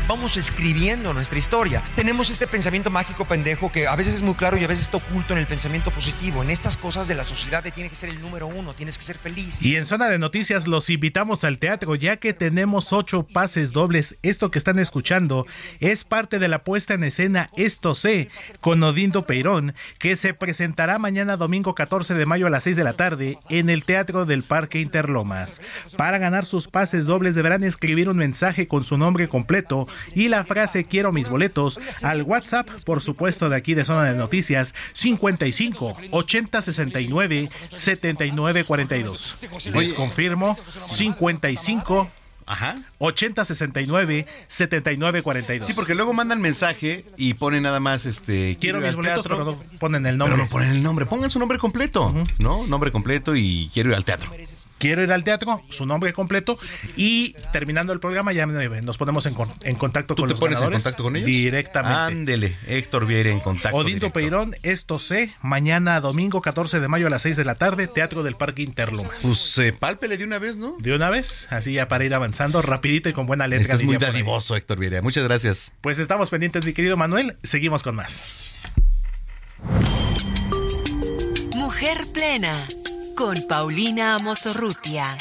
vamos escribiendo nuestra historia. Tenemos este pensamiento mágico pendejo que a veces es muy claro y a veces está oculto en el pensamiento positivo. En estas cosas de la sociedad de tiene que ser el número uno, tienes que ser feliz. Y en zona de noticias los invitamos al teatro ya que tenemos ocho pases dobles. Esto que están escuchando es parte de la puesta en escena Esto sé con Odindo Peirón que se presentará mañana domingo 14 de mayo a las 6 de la tarde en el Teatro del Parque Interlomas. Para ganar sus pases dobles deberán escribir un mensaje con su nombre completo y la frase quiero mis boletos al WhatsApp, por supuesto, de aquí de Zona de Noticias 55 80 69 79 42. Les confirmo 55 Ajá. 80 69 79 42. Sí, porque luego mandan mensaje y ponen nada más este quiero, mis ir al boletos, teatro, pero no ponen el nombre. Pero no ponen el nombre, pongan su nombre completo, ¿no? Nombre completo y quiero ir al teatro. Quiero ir al teatro, su nombre completo y terminando el programa ya nos ponemos en, con- en contacto ¿Tú con te los pones en contacto con ellos? directamente. Ándele, Héctor Vieira en contacto. Odinto directo. Peirón, esto sé, mañana domingo 14 de mayo a las 6 de la tarde, Teatro del Parque Interlomas. Pues eh, pálpele de una vez, ¿no? De una vez, así ya para ir avanzando rapidito y con buena letra. Estás muy dadivoso, Héctor Vieira. Muchas gracias. Pues estamos pendientes, mi querido Manuel. Seguimos con más. Mujer Plena con Paulina Amosorrutia.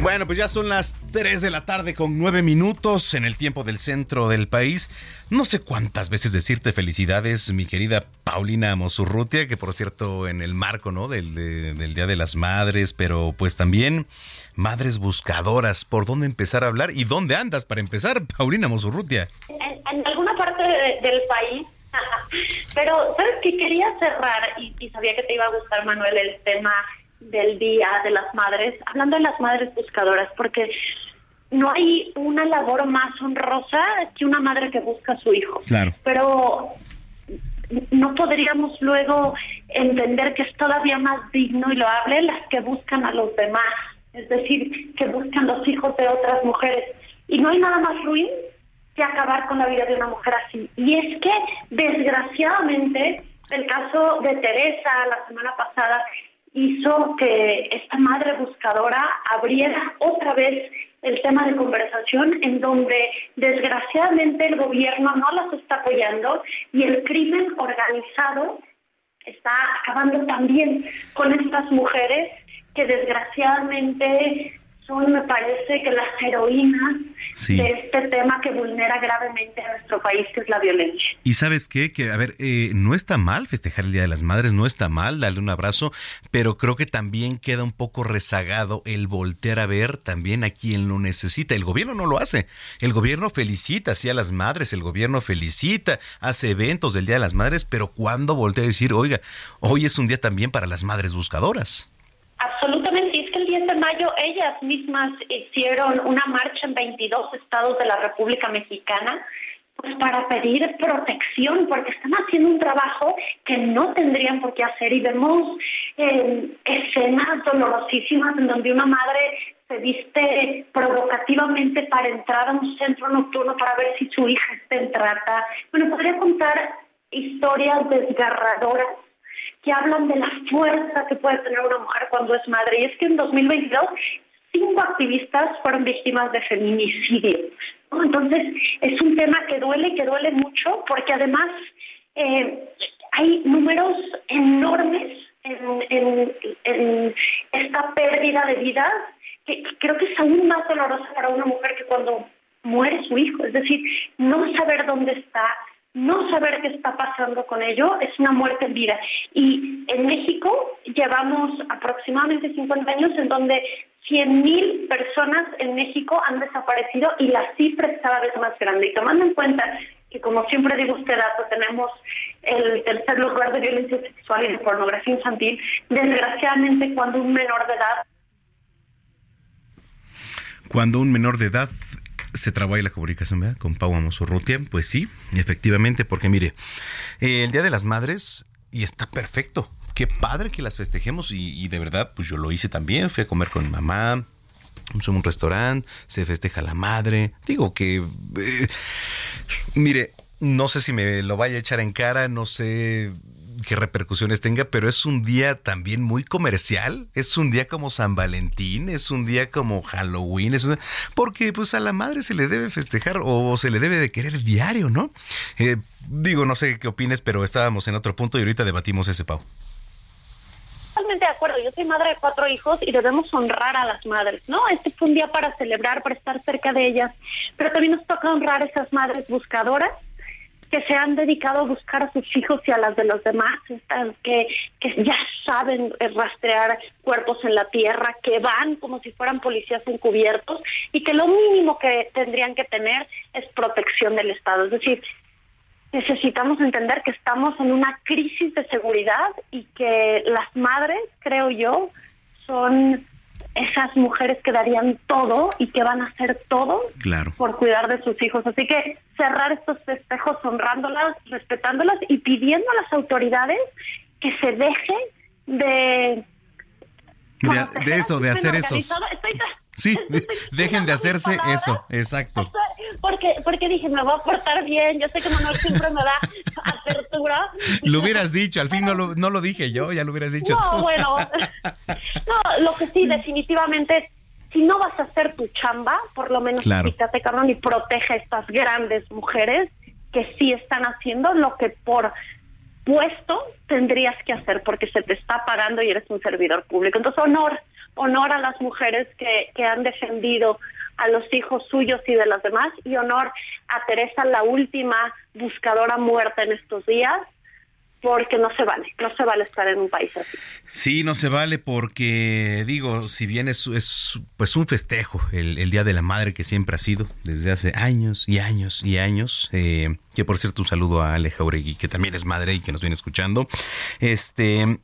Bueno, pues ya son las 3 de la tarde con 9 minutos en el tiempo del centro del país. No sé cuántas veces decirte felicidades, mi querida Paulina Mosurrutia, que por cierto en el marco ¿no? del, de- del Día de las Madres, pero pues también madres buscadoras. ¿Por dónde empezar a hablar? ¿Y dónde andas para empezar, Paulina Mosurrutia? en, en alguna parte de- del país. Pero, ¿sabes qué? Quería cerrar y, y sabía que te iba a gustar, Manuel, el tema del Día de las Madres, hablando de las madres buscadoras, porque no hay una labor más honrosa que una madre que busca a su hijo. Claro. Pero no podríamos luego entender que es todavía más digno y loable las que buscan a los demás, es decir, que buscan los hijos de otras mujeres. Y no hay nada más ruin que acabar con la vida de una mujer así. Y es que, desgraciadamente, el caso de Teresa la semana pasada hizo que esta madre buscadora abriera otra vez el tema de conversación en donde desgraciadamente el gobierno no las está apoyando y el crimen organizado está acabando también con estas mujeres que desgraciadamente son, me parece, que las heroínas Sí. de este tema que vulnera gravemente a nuestro país, que es la violencia. Y sabes qué, que a ver, eh, no está mal festejar el Día de las Madres, no está mal darle un abrazo, pero creo que también queda un poco rezagado el voltear a ver también a quien lo necesita. El gobierno no lo hace. El gobierno felicita así a las madres, el gobierno felicita, hace eventos del Día de las Madres, pero cuando voltea a decir, oiga, hoy es un día también para las madres buscadoras? Absolutamente, y es que el 10 de ellas mismas hicieron una marcha en 22 estados de la República Mexicana pues para pedir protección, porque están haciendo un trabajo que no tendrían por qué hacer y vemos eh, escenas dolorosísimas en donde una madre se viste provocativamente para entrar a un centro nocturno para ver si su hija está en trata. Bueno, podría contar historias desgarradoras que hablan de la fuerza que puede tener una mujer cuando es madre. Y es que en 2022 cinco activistas fueron víctimas de feminicidio. Entonces es un tema que duele y que duele mucho porque además eh, hay números enormes en, en- esta pérdida de vidas que creo que es aún más dolorosa para una mujer que cuando muere su hijo. Es decir, no saber dónde está, no saber qué está pasando con ello es una muerte en vida. Y en México llevamos aproximadamente 50 años en donde 100.000 personas en México han desaparecido y la cifra es cada vez más grande. Y tomando en cuenta que, como siempre digo este dato, tenemos el tercer lugar de violencia sexual y de pornografía infantil, desgraciadamente cuando un menor de edad Cuando un menor de edad se traba ahí la comunicación ¿verdad? con Pau Amosorrutia, pues sí, efectivamente, porque mire, el Día de las Madres, y está perfecto, qué padre que las festejemos, y, de verdad, pues yo lo hice también, fui a comer con mi mamá, un restaurante, se festeja la madre. Digo que, eh, mire, no sé si me lo vaya a echar en cara, no sé qué repercusiones tenga, pero es un día también muy comercial, es un día como San Valentín, es un día como Halloween, es porque pues a la madre se le debe festejar o se le debe de querer diario, ¿no? Eh, digo, no sé qué opines, pero estábamos en otro punto y ahorita debatimos ese, Pau totalmente de acuerdo. Yo soy madre de cuatro hijos y debemos honrar a las madres, ¿no? Este fue un día para celebrar, para estar cerca de ellas, pero también nos toca honrar a esas madres buscadoras que se han dedicado a buscar a sus hijos y a las de los demás, que, que ya saben rastrear cuerpos en la tierra, que van como si fueran policías encubiertos y que lo mínimo que tendrían que tener es protección del Estado. Es decir, necesitamos entender que estamos en una crisis de seguridad y que las madres, creo yo, son esas mujeres que darían todo y que van a hacer todo por cuidar de sus hijos. Así que cerrar estos festejos honrándolas, respetándolas y pidiendo a las autoridades que se dejen de... De, eso, de hacer eso. Sí, dejen de hacerse eso, exacto. Porque, porque dije, me voy a portar bien, yo sé que Manuel siempre me da apertura. Lo hubieras dicho, al fin no lo, no lo dije yo, ya lo hubieras dicho. No, bueno, no, lo que sí, definitivamente, si no vas a hacer tu chamba, por lo menos claro. cabrón, y protege a estas grandes mujeres que sí están haciendo lo que por puesto tendrías que hacer porque se te está pagando y eres un servidor público. Entonces, honor honor a las mujeres que, que han defendido a los hijos suyos y de los demás y honor a Teresa, la última buscadora muerta en estos días, porque no se vale, no se vale estar en un país así. Sí, no se vale porque, digo, si bien es, es pues un festejo, el, Día de la Madre que siempre ha sido desde hace años y años y años, eh, que por cierto un saludo a Aleja Uregui, que también es madre y que nos viene escuchando, este,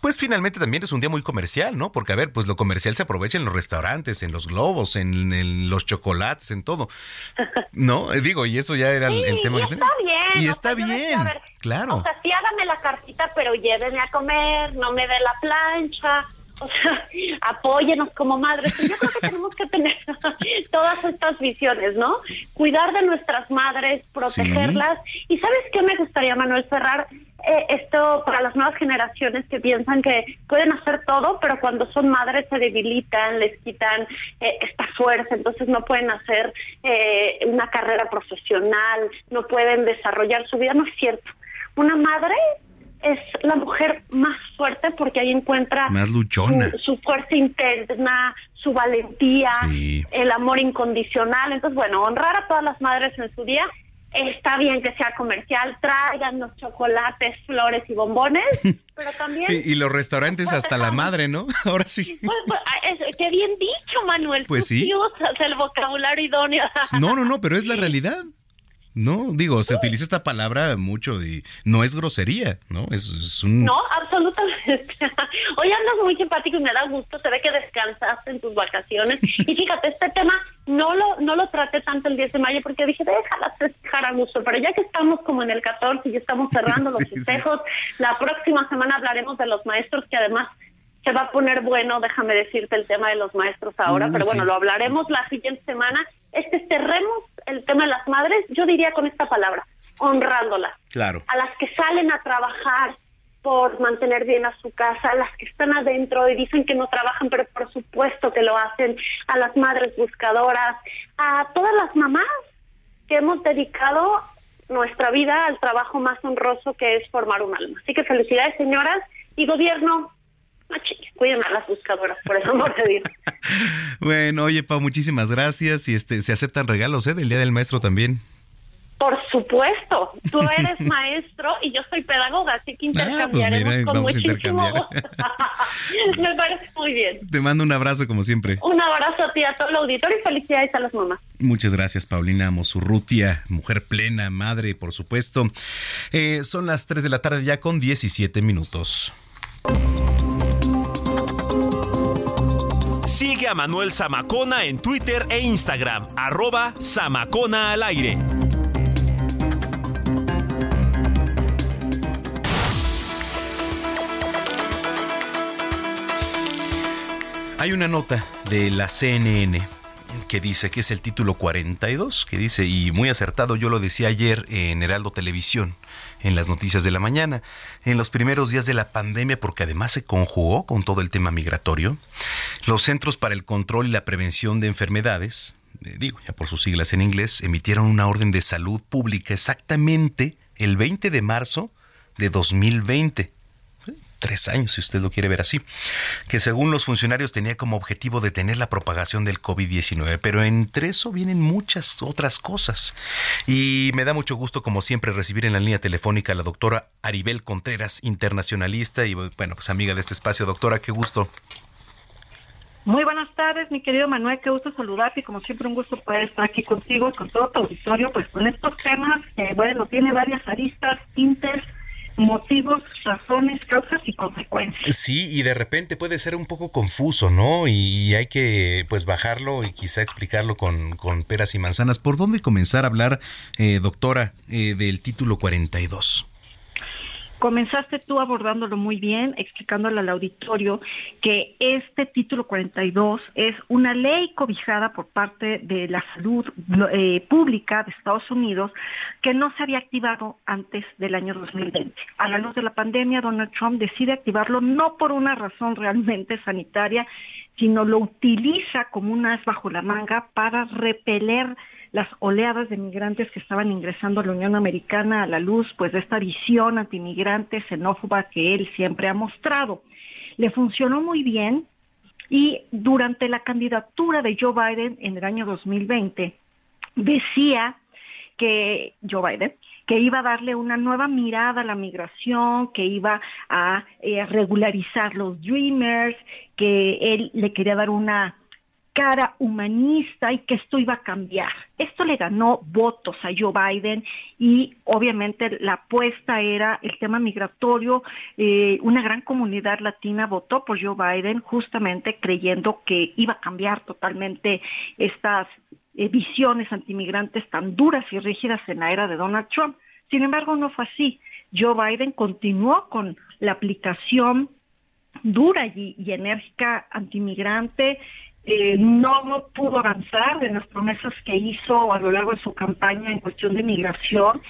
pues finalmente también es un día muy comercial, ¿no? Porque, a ver, pues lo comercial se aprovecha en los restaurantes, en los globos, en, los chocolates, en todo. ¿No? Eh, digo, y eso ya era el, tema. Y está bien. Y está bien, claro. O sea, sí hágame la cartita, pero lléveme a comer, no me dé la plancha. O sea, apóyenos como madres. Yo creo que tenemos que tener todas estas visiones, ¿no? Cuidar de nuestras madres, protegerlas. Y ¿sabes qué me gustaría, Manuel, cerrar? Eh, esto para las nuevas generaciones que piensan que pueden hacer todo, pero cuando son madres se debilitan, les quitan eh, esta fuerza, entonces no pueden hacer eh, una carrera profesional, no pueden desarrollar su vida. No es cierto. Una madre es la mujer más fuerte porque ahí encuentra Su, fuerza interna, su valentía, el amor incondicional. Entonces, bueno, honrar a todas las madres en su día está bien que sea comercial, traigan los chocolates, flores y bombones, pero también... y, los restaurantes hasta la madre, ¿no? Ahora sí. Pues, pues ah, qué bien dicho, Manuel. Pues sí. Usas el vocabulario idóneo. no, no, no, pero es la realidad. No, digo, se utiliza esta palabra mucho y no es grosería, ¿no? Es, un... No, absolutamente. Hoy andas muy simpático y me da gusto, se ve que descansaste en tus vacaciones. Y fíjate, este tema no lo no lo traté tanto el 10 de mayo porque dije, déjala festejar a gusto, pero ya que estamos como en el 14 y estamos cerrando los festejos, la próxima semana hablaremos de los maestros que además se va a poner bueno, déjame decirte el tema de los maestros ahora, pero bueno, lo hablaremos la siguiente semana. Este cerremos el tema de las madres, yo diría con esta palabra, honrándolas. Claro. A las que salen a trabajar por mantener bien a su casa, las que están adentro y dicen que no trabajan, pero por supuesto que lo hacen, a las madres buscadoras, a todas las mamás que hemos dedicado nuestra vida al trabajo más honroso que es formar un alma. Así que felicidades, señoras, y gobierno, cuiden a las buscadoras, por eso no te digo. bueno, oye, Pau, muchísimas gracias. Y este, se aceptan regalos, ¿eh? Del Día del Maestro también. Por supuesto, tú eres maestro y yo soy pedagoga, así que ah, pues intercambiaremos con muchísimo Me parece muy bien. Te mando un abrazo como siempre. Un abrazo a ti, a todo el auditorio y felicidades a las mamás. Muchas gracias, Paulina Mosurrutia, mujer plena, madre, por supuesto. Eh, son las 3 de la tarde ya con 17 minutos. Sigue a Manuel Zamacona en Twitter e Instagram, arroba Zamacona al aire. Hay una nota de la CNN que dice que es el título 42, que dice, y muy acertado, yo lo decía ayer en Heraldo Televisión, en las noticias de la mañana, en los primeros días de la pandemia, porque además se conjugó con todo el tema migratorio, los Centros para el Control y la Prevención de Enfermedades, eh, digo ya por sus siglas en inglés, emitieron una orden de salud pública exactamente el 20 de marzo de 2020 tres años, si usted lo quiere ver así, que según los funcionarios tenía como objetivo detener la propagación del COVID-19, pero entre eso vienen muchas otras cosas. Y me da mucho gusto, como siempre, recibir en la línea telefónica a la doctora Aribel Contreras, internacionalista y, bueno, pues amiga de este espacio. Doctora, qué gusto. Muy buenas tardes, mi querido Manuel, qué gusto saludarte y como siempre un gusto poder estar aquí contigo, con todo tu auditorio, pues con estos temas que, bueno, tiene varias aristas, tintes, motivos, razones, causas y consecuencias. Sí, y de repente puede ser un poco confuso, ¿no? Y hay que pues bajarlo y quizá explicarlo con, con peras y manzanas. ¿Por dónde comenzar a hablar, eh, doctora, eh, del título 42? Comenzaste tú abordándolo muy bien, explicándole al auditorio que este título 42 es una ley cobijada por parte de la salud eh, pública de Estados Unidos que no se había activado antes del año 2020. A la luz de la pandemia, Donald Trump decide activarlo no por una razón realmente sanitaria, sino lo utiliza como un as bajo la manga para repeler las oleadas de migrantes que estaban ingresando a la Unión Americana a la luz pues de esta visión antimigrante xenófoba que él siempre ha mostrado. Le funcionó muy bien y durante la candidatura de Joe Biden en el año 2020 decía que Joe Biden que iba a darle una nueva mirada a la migración, que iba a eh, regularizar los dreamers, que él le quería dar una cara humanista y que esto iba a cambiar. Esto le ganó votos a Joe Biden y obviamente la apuesta era el tema migratorio. Eh, una gran comunidad latina votó por Joe Biden justamente creyendo que iba a cambiar totalmente estas eh, visiones antimigrantes tan duras y rígidas en la era de Donald Trump. Sin embargo, no fue así. Joe Biden continuó con la aplicación dura y, y enérgica antimigrante, eh, no pudo avanzar en las promesas que hizo a lo largo de su campaña en cuestión de migración.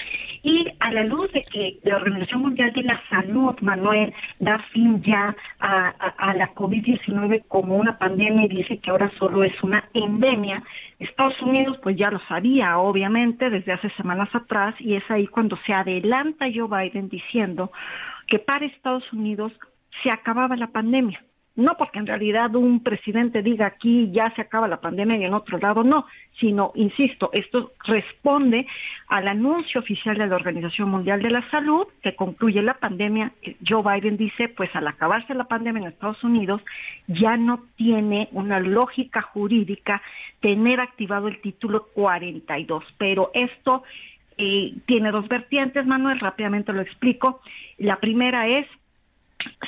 Y a la luz de que la Organización Mundial de la Salud, Manuel, da fin ya a, la COVID-19 como una pandemia y dice que ahora solo es una endemia, Estados Unidos pues ya lo sabía obviamente desde hace semanas atrás y es ahí cuando se adelanta Joe Biden diciendo que para Estados Unidos se acababa la pandemia no porque en realidad un presidente diga aquí ya se acaba la pandemia y en otro lado no, sino, insisto, esto responde al anuncio oficial de la Organización Mundial de la Salud que concluye la pandemia. Joe Biden dice, pues al acabarse la pandemia en Estados Unidos ya no tiene una lógica jurídica tener activado el título 42, pero esto eh, tiene dos vertientes, Manuel, rápidamente lo explico. La primera es,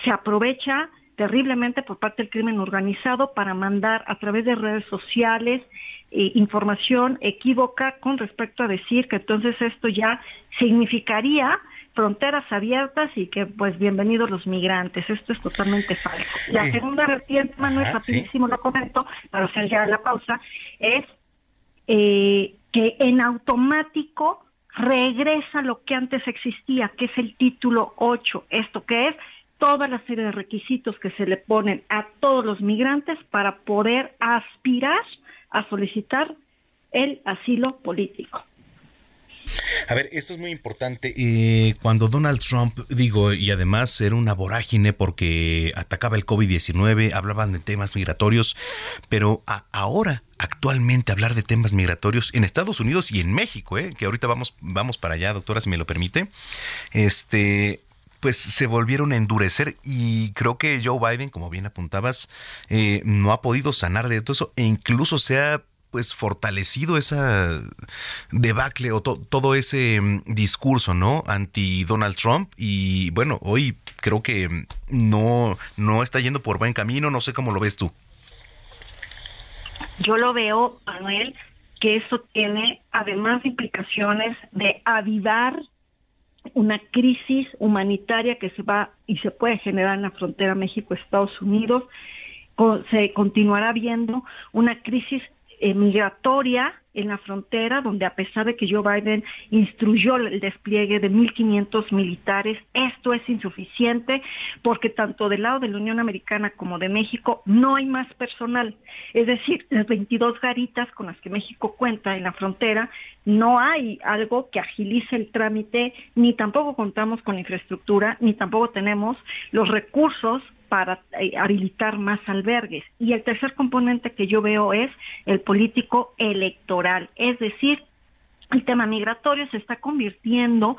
se aprovecha terriblemente por parte del crimen organizado para mandar a través de redes sociales eh, información equívoca con respecto a decir que entonces esto ya significaría fronteras abiertas y que pues bienvenidos los migrantes. Esto es totalmente falso. La segunda vertiente, Manuel, rapidísimo lo comento para hacer ya la pausa, es eh, que en automático regresa lo que antes existía, que es el título 8. ¿Esto que es? Toda la serie de requisitos que se le ponen a todos los migrantes para poder aspirar a solicitar el asilo político. A ver, esto es muy importante. Eh, cuando Donald Trump, digo, y además era una vorágine porque atacaba el COVID-19, hablaban de temas migratorios, pero ahora, actualmente, hablar de temas migratorios en Estados Unidos y en México, eh, que ahorita vamos, vamos para allá, doctora, si me lo permite, este, pues se volvieron a endurecer y creo que Joe Biden, como bien apuntabas, eh, no ha podido sanar de todo eso e incluso se ha pues fortalecido esa debacle o todo ese mm, discurso, ¿no? Anti Donald Trump y bueno, hoy creo que no no está yendo por buen camino, no sé cómo lo ves tú. Yo lo veo, Manuel, que eso tiene además implicaciones de avivar una crisis humanitaria que se va y se puede generar en la frontera México-Estados Unidos se continuará viendo una crisis migratoria en la frontera, donde a pesar de que Joe Biden instruyó el despliegue de 1.500 militares, esto es insuficiente porque tanto del lado de la Unión Americana como de México no hay más personal. Es decir, las 22 garitas con las que México cuenta en la frontera, no hay algo que agilice el trámite, ni tampoco contamos con infraestructura, ni tampoco tenemos los recursos para eh, habilitar más albergues. Y el tercer componente que yo veo es el político electoral, es decir, el tema migratorio se está convirtiendo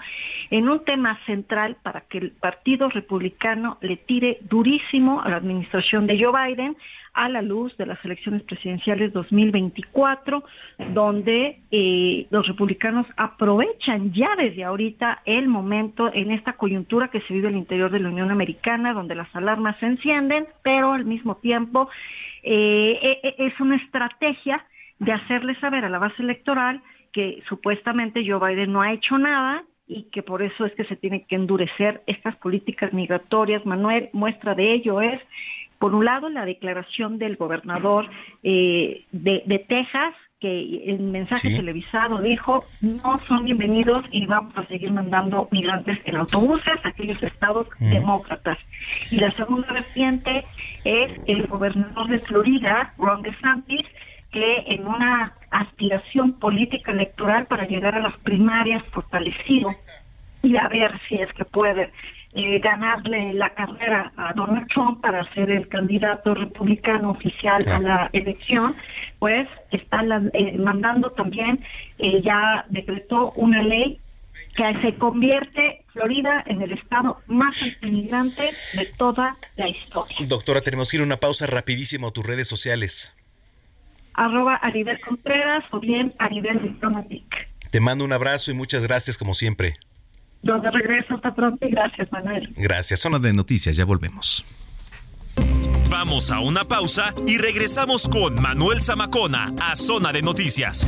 en un tema central para que el Partido Republicano le tire durísimo a la administración de Joe Biden a la luz de las elecciones presidenciales 2024, donde eh, los republicanos aprovechan ya desde ahorita el momento en esta coyuntura que se vive al interior de la Unión Americana, donde las alarmas se encienden, pero al mismo tiempo eh, e, e, es una estrategia de hacerle saber a la base electoral que supuestamente Joe Biden no ha hecho nada y que por eso es que se tienen que endurecer estas políticas migratorias. Manuel, muestra de ello es, por un lado, la declaración del gobernador eh, de, Texas, que en mensaje televisado dijo, no son bienvenidos y vamos a seguir mandando migrantes en autobuses a aquellos estados demócratas. Y la segunda vertiente es el gobernador de Florida, Ron DeSantis, que en una aspiración política electoral para llegar a las primarias fortalecido y a ver si es que puede eh, ganarle la carrera a Donald Trump para ser el candidato republicano oficial a la elección, pues está eh, mandando también, eh, ya decretó una ley que se convierte Florida en el estado más inmigrante de toda la historia. Doctora, tenemos que ir a una pausa rapidísimo a tus redes sociales arroba Aribel Contreras o bien Aribel Diplomatic. Te mando un abrazo y muchas gracias como siempre. Yo de regreso hasta pronto y gracias Manuel. Gracias. Zona de noticias, ya volvemos. Vamos a una pausa y regresamos con Manuel Zamacona a Zona de Noticias.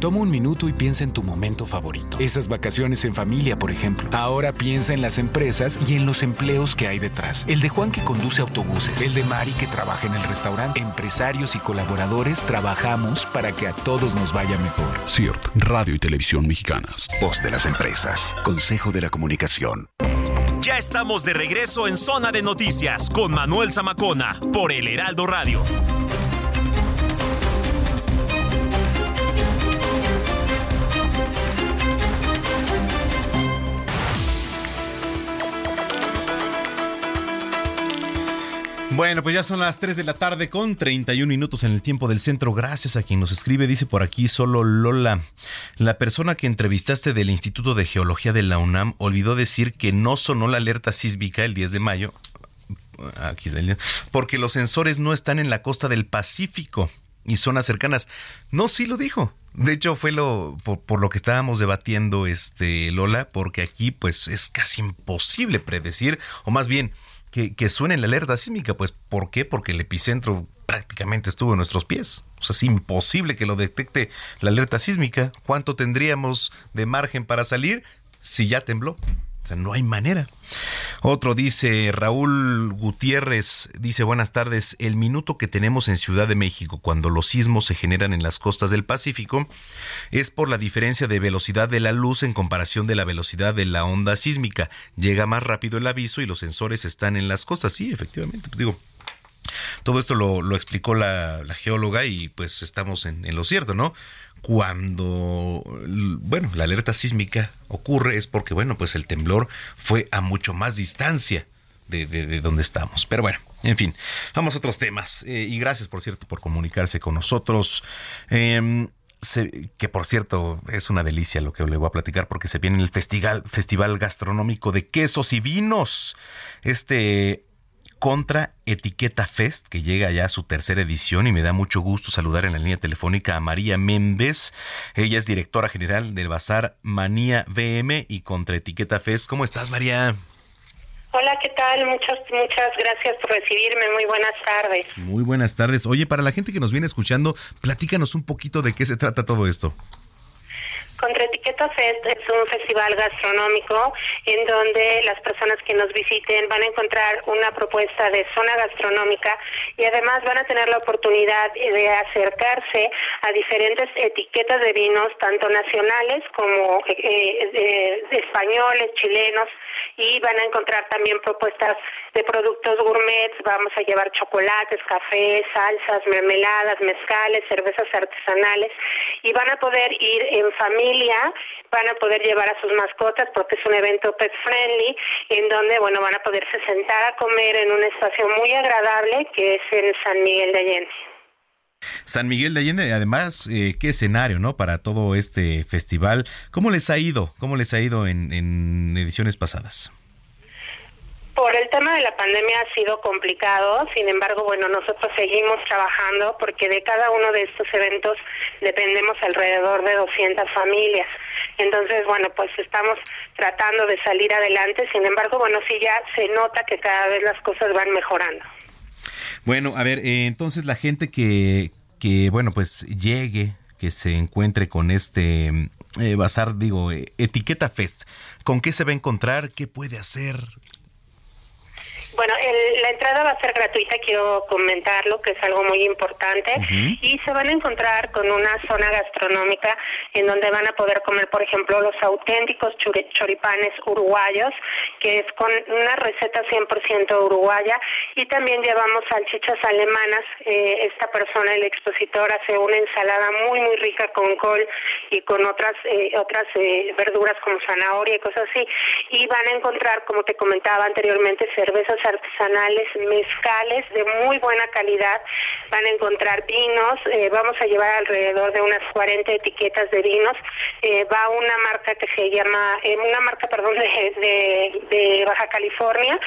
Toma un minuto y piensa en tu momento favorito. Esas vacaciones en familia, por ejemplo. Ahora piensa en las empresas y en los empleos que hay detrás. El de Juan que conduce autobuses. El de Mari que trabaja en el restaurante. Empresarios y colaboradores trabajamos para que a todos nos vaya mejor. CIRT, Radio y Televisión Mexicanas. Voz de las empresas. Consejo de la Comunicación. Ya estamos de regreso en Zona de Noticias con Manuel Zamacona por El Heraldo Radio. Bueno, pues ya son las 3 de la tarde con 31 minutos en el tiempo del centro. Gracias a quien nos escribe. Dice por aquí solo Lola. La persona que entrevistaste del Instituto de Geología de la UNAM olvidó decir que no sonó la alerta sísmica el 10 de mayo. Aquí está el porque los sensores no están en la costa del Pacífico y zonas cercanas. No, sí lo dijo. De hecho, fue lo por, por, lo que estábamos debatiendo, este Lola, porque aquí pues es casi imposible predecir, o más bien que, suene la alerta sísmica. Pues, ¿por qué? Porque el epicentro prácticamente estuvo en nuestros pies. O sea, es imposible que lo detecte la alerta sísmica. ¿Cuánto tendríamos de margen para salir si ya tembló? No hay manera. Otro dice, Raúl Gutiérrez, dice, buenas tardes, el minuto que tenemos en Ciudad de México cuando los sismos se generan en las costas del Pacífico es por la diferencia de velocidad de la luz en comparación de la velocidad de la onda sísmica. Llega más rápido el aviso y los sensores están en las costas. Sí, efectivamente, digo, todo esto lo, explicó la, geóloga y pues estamos en lo cierto, ¿no? Cuando, bueno, la alerta sísmica ocurre es porque, bueno, pues el temblor fue a mucho más distancia de, donde estamos. Pero bueno, en fin, vamos a otros temas. Eh, y gracias, por cierto, por comunicarse con nosotros. Em, que por cierto es una delicia lo que le voy a platicar porque se viene el festival, festival gastronómico de quesos y vinos. Este contra Etiqueta Fest, que llega ya a su tercera edición y me da mucho gusto saludar en la línea telefónica a María Méndez. Ella es directora general del Bazar Manía VM y contra Etiqueta Fest. ¿Cómo estás, María? Hola, ¿qué tal? Muchas, muchas gracias por recibirme. Muy buenas tardes. Muy buenas tardes. Oye, para la gente que nos viene escuchando, platícanos un poquito de qué se trata todo esto. Contra Etiqueta Fest es un festival gastronómico en donde las personas que nos visiten van a encontrar una propuesta de zona gastronómica y además van a tener la oportunidad de acercarse a diferentes etiquetas de vinos, tanto nacionales como eh, eh, españoles, chilenos, y van a encontrar también propuestas de productos gourmet, vamos a llevar chocolates, cafés, salsas, mermeladas, mezcales, cervezas artesanales y van a poder ir en familia, van a poder llevar a sus mascotas porque es un evento pet friendly en donde bueno van a poderse sentar a comer en un espacio muy agradable que es en San Miguel de Allende. San Miguel de Allende, además, eh, qué escenario, ¿no? Para todo este festival. ¿Cómo les ha ido? ¿Cómo les ha ido en, en ediciones pasadas? Por el tema de la pandemia ha sido complicado, sin embargo, bueno, nosotros seguimos trabajando porque de cada uno de estos eventos dependemos alrededor de 200 familias. Entonces, bueno, pues estamos tratando de salir adelante, sin embargo, bueno, sí ya se nota que cada vez las cosas van mejorando. Bueno, a ver, eh, entonces la gente que, que, bueno, pues llegue, que se encuentre con este eh, bazar, digo, eh, Etiqueta Fest, ¿con qué se va a encontrar? ¿Qué puede hacer? Bueno, la entrada va a ser gratuita, quiero comentarlo, que es algo muy importante, y se van a encontrar con una zona gastronómica en donde van a poder comer, por ejemplo, los auténticos choripanes uruguayos, que es con una receta 100% uruguaya, y también llevamos salchichas alemanas. Eh, esta persona, el expositor, hace una ensalada muy, muy rica con col y con otras, eh, otras eh, verduras como zanahoria y cosas así, y van a encontrar, como te comentaba anteriormente, cervezas artesanales, mezcales de muy buena calidad. Van a encontrar vinos, eh, vamos a llevar alrededor de unas 40 etiquetas de vinos. Eh, va una marca que se llama, eh, una marca, perdón, de, de, Baja California,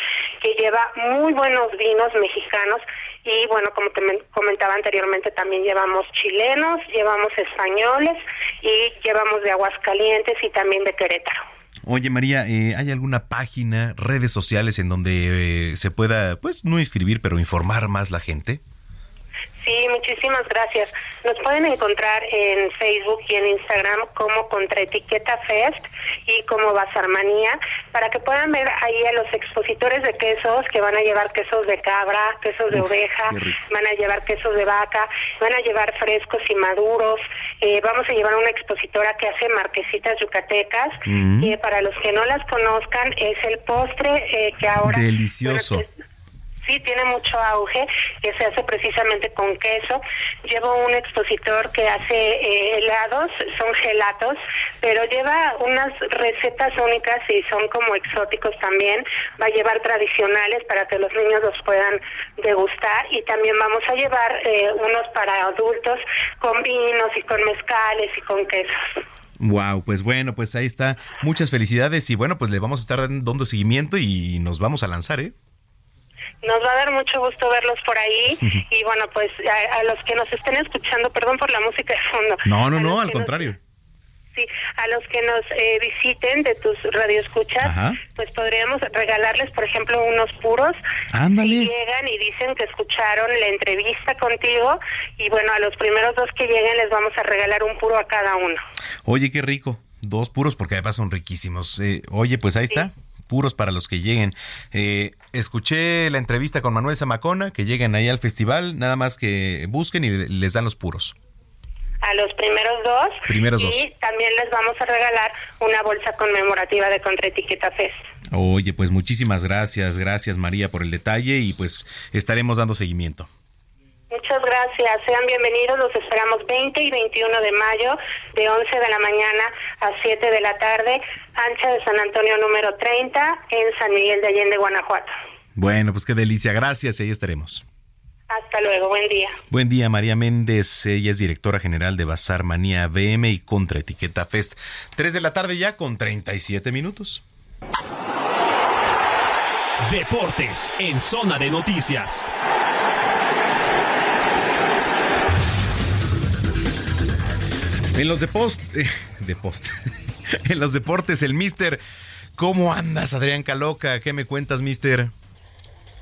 que lleva muy buenos vinos mexicanos y bueno, como te comentaba anteriormente, también llevamos chilenos, llevamos españoles y llevamos de Aguascalientes y también de Querétaro. Oye María, eh, ¿hay alguna página, redes sociales en donde eh, se pueda, pues no inscribir, pero informar más la gente? Sí, muchísimas gracias. Nos pueden encontrar en Facebook y en Instagram como Contraetiqueta Fest y como Bazarmanía para que puedan ver ahí a los expositores de quesos que van a llevar quesos de cabra, quesos de oveja, van a llevar quesos de vaca, van a llevar frescos y maduros. Eh, vamos a llevar una expositora que hace marquesitas yucatecas mm. y para los que no las conozcan es el postre eh, que ahora... Delicioso. Sí tiene mucho auge, que se hace precisamente con queso. Llevo un expositor que hace eh, helados, son gelatos, pero lleva unas recetas únicas y son como exóticos también. Va a llevar tradicionales para que los niños los puedan degustar y también vamos a llevar eh, unos para adultos con vinos y con mezcales y con quesos. Wow, pues bueno, pues ahí está. Muchas felicidades y bueno, pues le vamos a estar dando seguimiento y nos vamos a lanzar, ¿eh? Nos va a dar mucho gusto verlos por ahí y bueno, pues a, los que nos estén escuchando, perdón por la música de fondo. No, no, no, al contrario. sí, a los que nos eh, visiten de tus radioescuchas, pues podríamos regalarles, por ejemplo, unos puros. Ándale. Si llegan y dicen que escucharon la entrevista contigo y bueno, a los primeros dos que lleguen les vamos a regalar un puro a cada uno. Oye, qué rico. Dos puros porque además son riquísimos. Eh, oye, pues ahí está puros para los que lleguen. Eh, escuché la entrevista con Manuel Zamacona, que lleguen ahí al festival, nada más que busquen y les dan los puros. A los primeros dos. Primeros y también les vamos a regalar una bolsa conmemorativa de Contraetiqueta Fest. Oye, pues muchísimas gracias, gracias María por el detalle y pues estaremos dando seguimiento. Muchas gracias. Sean bienvenidos. Los esperamos 20 y 21 de mayo, de 11 de la mañana a 7 de la tarde, ancha de San Antonio número 30, en San Miguel de Allende, Guanajuato. Bueno, pues qué delicia. Gracias y ahí estaremos. Hasta luego, buen día. Buen día, María Méndez. Ella es directora general de Bazar Manía BM y Contra Etiqueta Fest. 3 de la tarde ya con 37 minutos. Deportes en Zona de Noticias. En los de post, eh, de post. en los deportes, el Mister. ¿Cómo andas, Adrián Caloca? ¿Qué me cuentas, Mister?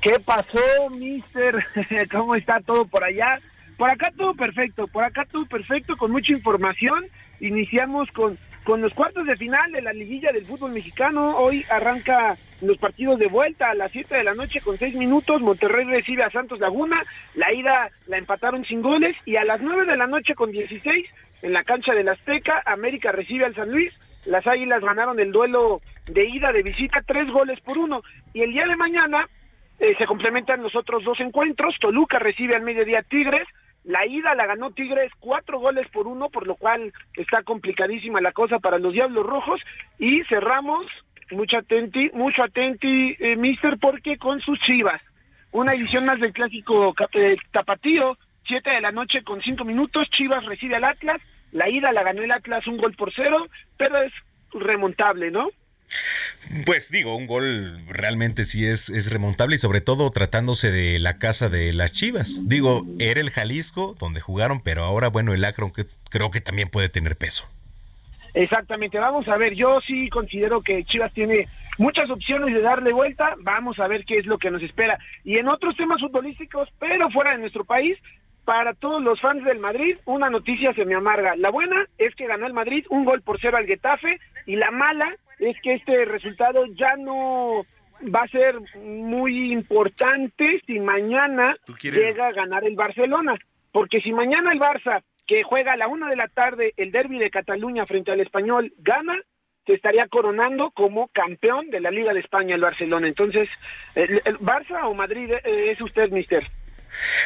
¿Qué pasó, Mister? ¿Cómo está todo por allá? Por acá todo perfecto, por acá todo perfecto, con mucha información. Iniciamos con, con los cuartos de final de la liguilla del fútbol mexicano. Hoy arranca los partidos de vuelta a las 7 de la noche con 6 minutos. Monterrey recibe a Santos Laguna. La ida la empataron sin goles. Y a las 9 de la noche con 16 en la cancha del Azteca, América recibe al San Luis. Las Águilas ganaron el duelo de ida de visita, tres goles por uno. Y el día de mañana eh, se complementan los otros dos encuentros. Toluca recibe al mediodía Tigres. La ida la ganó Tigres cuatro goles por uno, por lo cual está complicadísima la cosa para los Diablos Rojos. Y cerramos, mucho atenti, mucho atenti, eh, mister, porque con sus chivas. Una edición más del clásico eh, tapatío, siete de la noche con cinco minutos, Chivas recibe al Atlas. La ida la ganó el Atlas un gol por cero, pero es remontable, ¿no? Pues digo, un gol realmente sí es, remontable y sobre todo tratándose de la casa de las Chivas. Digo, era el Jalisco donde jugaron, pero ahora bueno, el Akron creo que también puede tener peso. Exactamente, vamos a ver, yo sí considero que Chivas tiene muchas opciones de darle vuelta, vamos a ver qué es lo que nos espera. Y en otros temas futbolísticos, pero fuera de nuestro país, para todos los fans del Madrid, una noticia se me amarga. La buena es que ganó el Madrid un gol por cero al Getafe y la mala es que este resultado ya no va a ser muy importante si mañana llega a ganar el Barcelona. Porque si mañana el Barça, que juega a la una de la tarde el derby de Cataluña frente al español, gana, se estaría coronando como campeón de la Liga de España el Barcelona. Entonces, ¿el, el Barça o Madrid eh, es usted, mister?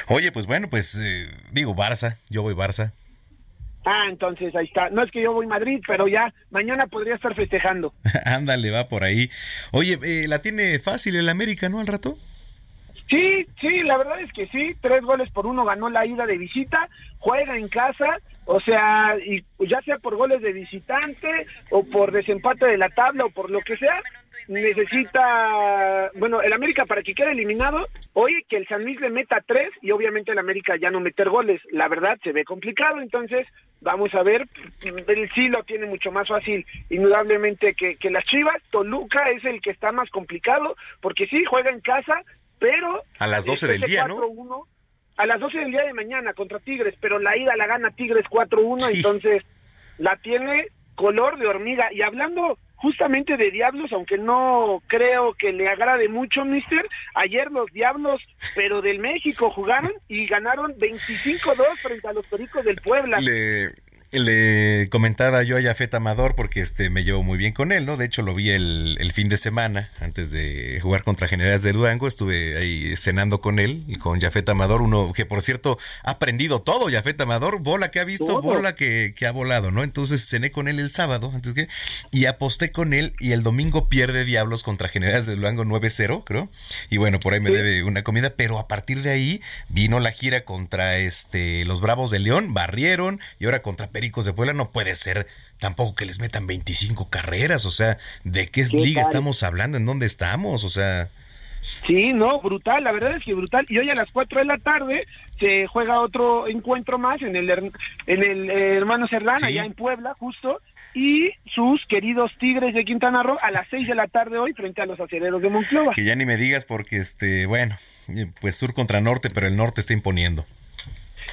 Oye, pues bueno, pues eh, digo Barça, yo voy Barça. Ah, entonces ahí está. No es que yo voy a Madrid, pero ya mañana podría estar festejando. Ándale, va por ahí. Oye, eh, ¿la tiene fácil el América, no, al rato? Sí, sí, la verdad es que sí. Tres goles por uno ganó la ida de visita. Juega en casa. O sea, y ya sea por goles de visitante o por desempate de la tabla o por lo que sea, necesita, bueno, el América para que quede eliminado, oye, que el San Luis le meta tres y obviamente el América ya no meter goles. La verdad se ve complicado, entonces vamos a ver, él sí lo tiene mucho más fácil, indudablemente que, que las Chivas. Toluca es el que está más complicado, porque sí, juega en casa, pero... A las 12 del día, ¿no? a las 12 del día de mañana contra Tigres, pero la ida la gana Tigres 4-1, entonces la tiene color de hormiga. Y hablando justamente de Diablos, aunque no creo que le agrade mucho, mister, ayer los Diablos, pero del México, jugaron y ganaron 25-2 frente a los Pericos del Puebla. Le comentaba yo a Jafet Amador porque este me llevo muy bien con él, ¿no? De hecho lo vi el, el fin de semana antes de jugar contra Generales de Durango, estuve ahí cenando con él y con Jafet Amador, uno que por cierto ha aprendido todo, Jafet Amador, bola que ha visto, todo. bola que, que, ha volado, ¿no? Entonces cené con él el sábado, antes que y aposté con él y el domingo pierde Diablos contra Generales de Durango 9-0, creo. Y bueno, por ahí me sí. debe una comida, pero a partir de ahí vino la gira contra este los Bravos de León, barrieron y ahora contra Pericos de Puebla no puede ser tampoco que les metan 25 carreras, o sea, ¿de qué, qué liga tal? estamos hablando? ¿En dónde estamos? O sea... Sí, no, brutal, la verdad es que brutal. Y hoy a las 4 de la tarde se juega otro encuentro más en el, en el eh, Hermano Serrano, sí. allá en Puebla, justo, y sus queridos Tigres de Quintana Roo a las 6 de la tarde hoy frente a los aceleros de Monclova. Que ya ni me digas porque, este, bueno, pues sur contra norte, pero el norte está imponiendo.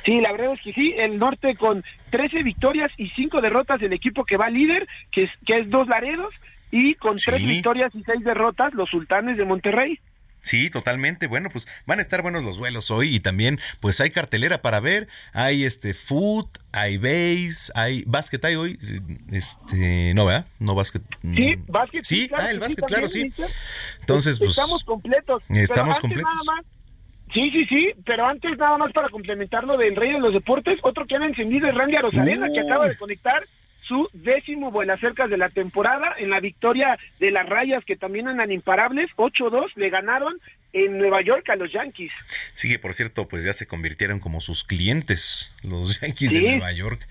Sí, la verdad es que sí, el norte con 13 victorias y 5 derrotas del equipo que va líder, que es, que es Dos Laredos, y con sí. 3 victorias y 6 derrotas los Sultanes de Monterrey. Sí, totalmente. Bueno, pues van a estar buenos los duelos hoy y también pues hay cartelera para ver, hay este foot, hay base, hay básquet hay hoy, este, no, ¿verdad? No básquet. Sí, básquet. Sí, claro, ah, el básquet, sí, claro, sí. Entonces, pues estamos completos. Estamos completos. Más, Sí, sí, sí, pero antes nada más para complementar lo del Rey de los Deportes, otro que han encendido es Randy Arozarena, uh. que acaba de conectar su décimo vuelo cerca de la temporada en la victoria de las rayas que también andan imparables, 8-2, le ganaron en Nueva York a los Yankees. Sí, que por cierto, pues ya se convirtieron como sus clientes, los Yankees de Nueva York.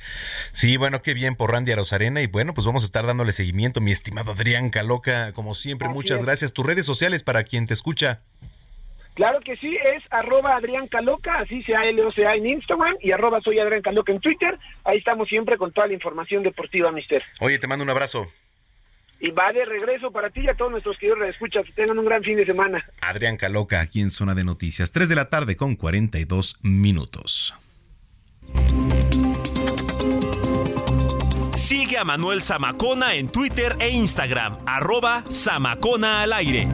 Sí, bueno, qué bien por Randy Arozarena y bueno, pues vamos a estar dándole seguimiento, mi estimado Adrián Caloca, como siempre, muchas gracias. Tus redes sociales para quien te escucha. Claro que sí, es arroba Adrián Caloca, así sea L-O-C-A en Instagram y arroba soy Adrián Caloca en Twitter. Ahí estamos siempre con toda la información deportiva, mister. Oye, te mando un abrazo. Y va de regreso para ti y a todos nuestros queridos escuchas. Que tengan un gran fin de semana. Adrián Caloca, aquí en Zona de Noticias, 3 de la tarde con 42 minutos. Sigue a Manuel Zamacona en Twitter e Instagram, arroba Zamacona al aire.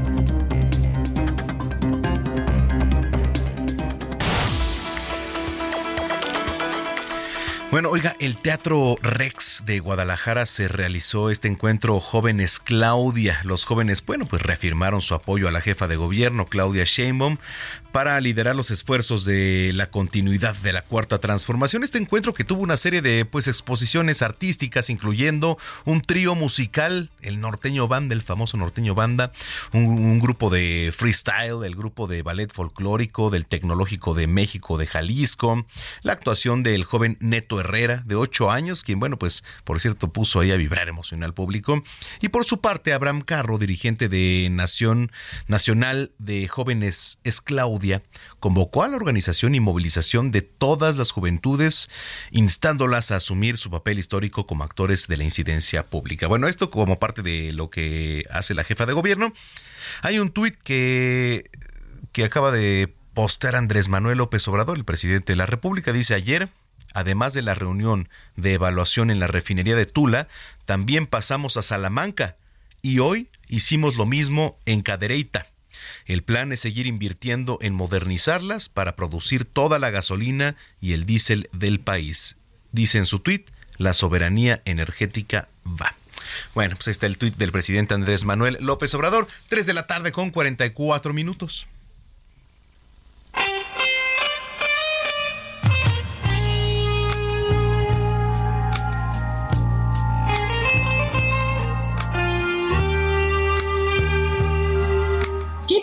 Bueno, oiga, el Teatro Rex de Guadalajara se realizó este encuentro Jóvenes Claudia. Los jóvenes, bueno, pues reafirmaron su apoyo a la jefa de gobierno, Claudia Sheinbaum, para liderar los esfuerzos de la continuidad de la cuarta transformación. Este encuentro que tuvo una serie de pues exposiciones artísticas, incluyendo un trío musical, el norteño banda, el famoso norteño banda, un, grupo de freestyle, el grupo de ballet folclórico del Tecnológico de México de Jalisco, la actuación del joven Neto Herrera, de ocho años, quien, bueno, pues, por cierto, puso ahí a vibrar emocional público. Y por su parte, Abraham Carro, dirigente de Nación Nacional de Jóvenes Es Claudia, convocó a la organización y movilización de todas las juventudes, instándolas a asumir su papel histórico como actores de la incidencia pública. Bueno, esto como parte de lo que hace la jefa de gobierno. Hay un tuit que, que acaba de postear Andrés Manuel López Obrador, el presidente de la República, dice ayer, además de la reunión de evaluación en la refinería de Tula, también pasamos a Salamanca y hoy hicimos lo mismo en Cadereyta. El plan es seguir invirtiendo en modernizarlas para producir toda la gasolina y el diésel del país. Dice en su tuit, la soberanía energética va. Bueno, pues está el tuit del presidente Andrés Manuel López Obrador, 3 de la tarde con 44 minutos.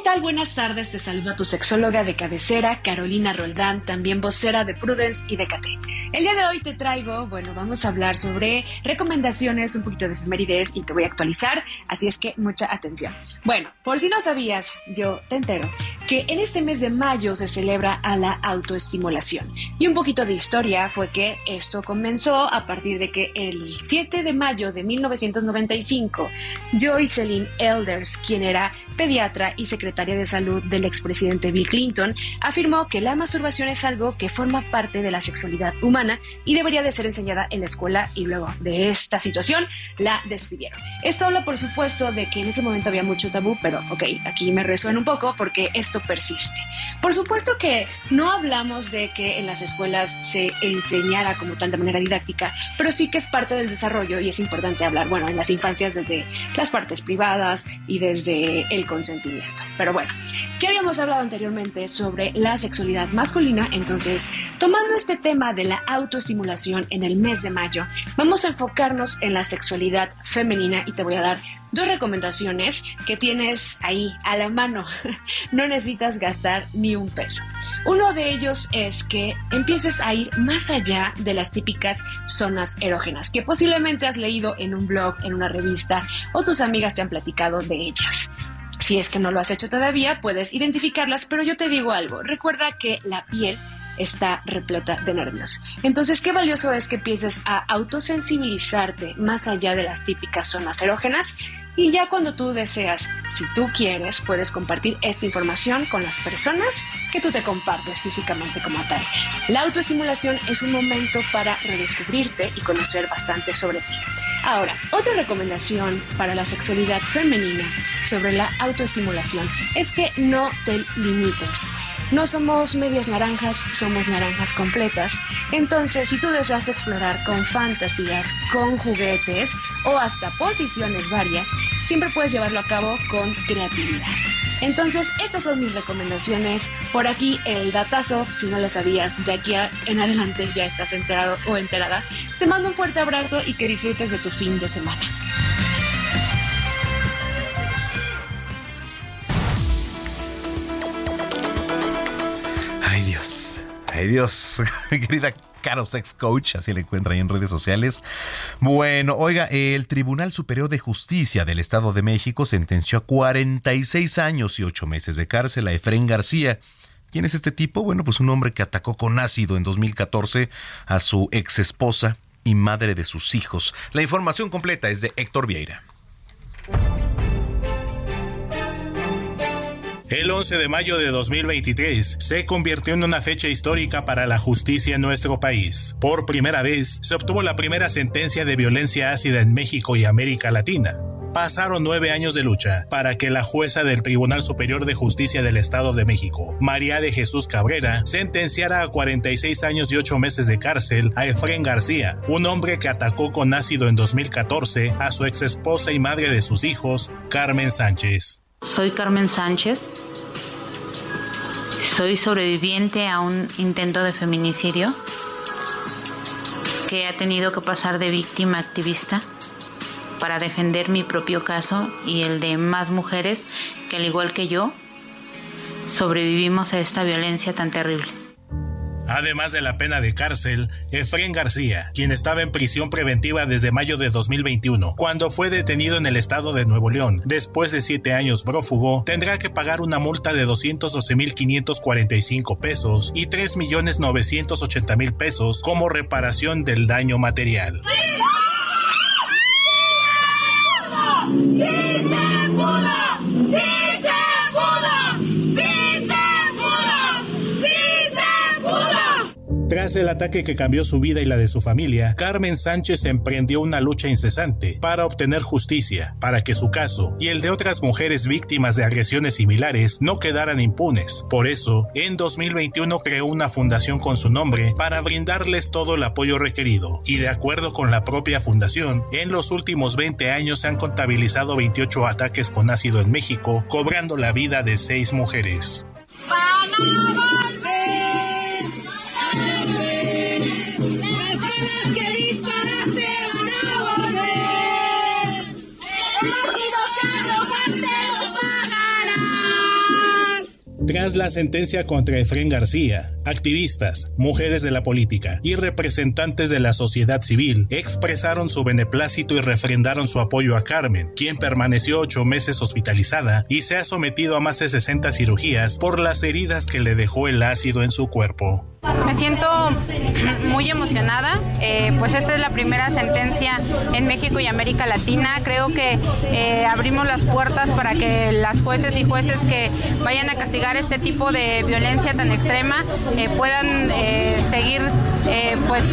Tal? Buenas tardes, te saluda tu sexóloga de cabecera, Carolina Roldán, también vocera de Prudence y de Cate. El día de hoy te traigo, bueno, vamos a hablar sobre recomendaciones, un poquito de efemérides y te voy a actualizar, así es que mucha atención. Bueno, por si no sabías, yo te entero, que en este mes de mayo se celebra a la autoestimulación. Y un poquito de historia fue que esto comenzó a partir de que el 7 de mayo de 1995, Joycelyn Elders, quien era pediatra y secretaria de salud del expresidente Bill Clinton, afirmó que la masturbación es algo que forma parte de la sexualidad humana y debería de ser enseñada en la escuela y luego de esta situación la despidieron. Esto habla por supuesto de que en ese momento había mucho tabú, pero ok, aquí me resuena un poco porque esto persiste. Por supuesto que no hablamos de que en las escuelas se enseñara como tal de manera didáctica, pero sí que es parte del desarrollo y es importante hablar, bueno, en las infancias desde las partes privadas y desde el consentimiento. Pero bueno, ya habíamos hablado anteriormente sobre la sexualidad masculina, entonces, tomando este tema de la autoestimulación en el mes de mayo, vamos a enfocarnos en la sexualidad femenina y te voy a dar dos recomendaciones que tienes ahí a la mano. No necesitas gastar ni un peso. Uno de ellos es que empieces a ir más allá de las típicas zonas erógenas que posiblemente has leído en un blog, en una revista o tus amigas te han platicado de ellas. Si es que no lo has hecho todavía, puedes identificarlas, pero yo te digo algo, recuerda que la piel está repleta de nervios. Entonces, qué valioso es que empieces a autosensibilizarte más allá de las típicas zonas erógenas y ya cuando tú deseas, si tú quieres, puedes compartir esta información con las personas que tú te compartes físicamente como tal. La autoestimulación es un momento para redescubrirte y conocer bastante sobre ti. Ahora, otra recomendación para la sexualidad femenina sobre la autoestimulación es que no te limites. No somos medias naranjas, somos naranjas completas. Entonces, si tú deseas explorar con fantasías, con juguetes o hasta posiciones varias, siempre puedes llevarlo a cabo con creatividad. Entonces, estas son mis recomendaciones. Por aquí el datazo, si no lo sabías, de aquí en adelante ya estás enterado o enterada. Te mando un fuerte abrazo y que disfrutes de tu fin de semana. Ay Dios, mi querida Caro Sex Coach, así le encuentra ahí en redes sociales. Bueno, oiga, el Tribunal Superior de Justicia del Estado de México sentenció a 46 años y 8 meses de cárcel a Efren García. ¿Quién es este tipo? Bueno, pues un hombre que atacó con ácido en 2014 a su ex esposa y madre de sus hijos. La información completa es de Héctor Vieira. El 11 de mayo de 2023 se convirtió en una fecha histórica para la justicia en nuestro país. Por primera vez se obtuvo la primera sentencia de violencia ácida en México y América Latina. Pasaron nueve años de lucha para que la jueza del Tribunal Superior de Justicia del Estado de México, María de Jesús Cabrera, sentenciara a 46 años y 8 meses de cárcel a Efren García, un hombre que atacó con ácido en 2014 a su ex esposa y madre de sus hijos, Carmen Sánchez. Soy Carmen Sánchez. Soy sobreviviente a un intento de feminicidio que ha tenido que pasar de víctima activista para defender mi propio caso y el de más mujeres que al igual que yo sobrevivimos a esta violencia tan terrible. Además de la pena de cárcel, Efren García, quien estaba en prisión preventiva desde mayo de 2021, cuando fue detenido en el estado de Nuevo León, después de siete años prófugo, tendrá que pagar una multa de 212.545 pesos y 3.980.000 pesos como reparación del daño material. ¡Sí Tras el ataque que cambió su vida y la de su familia, Carmen Sánchez emprendió una lucha incesante para obtener justicia, para que su caso y el de otras mujeres víctimas de agresiones similares no quedaran impunes. Por eso, en 2021 creó una fundación con su nombre para brindarles todo el apoyo requerido. Y de acuerdo con la propia fundación, en los últimos 20 años se han contabilizado 28 ataques con ácido en México, cobrando la vida de 6 mujeres. Tras la sentencia contra Efren García, activistas, mujeres de la política y representantes de la sociedad civil expresaron su beneplácito y refrendaron su apoyo a Carmen, quien permaneció ocho meses hospitalizada y se ha sometido a más de 60 cirugías por las heridas que le dejó el ácido en su cuerpo. Me siento muy emocionada, eh, pues esta es la primera sentencia en México y América Latina. Creo que eh, abrimos las puertas para que las jueces y jueces que vayan a castigar este tipo de violencia tan extrema eh, puedan seguir pues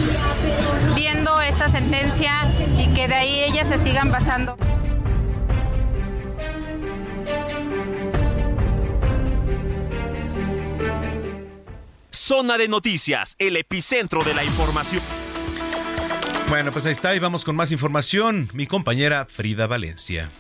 viendo esta sentencia y que de ahí ellas se sigan basando. Zona de Noticias, el epicentro de la información. Bueno, pues ahí está y vamos con más información. Mi compañera Frida Valencia.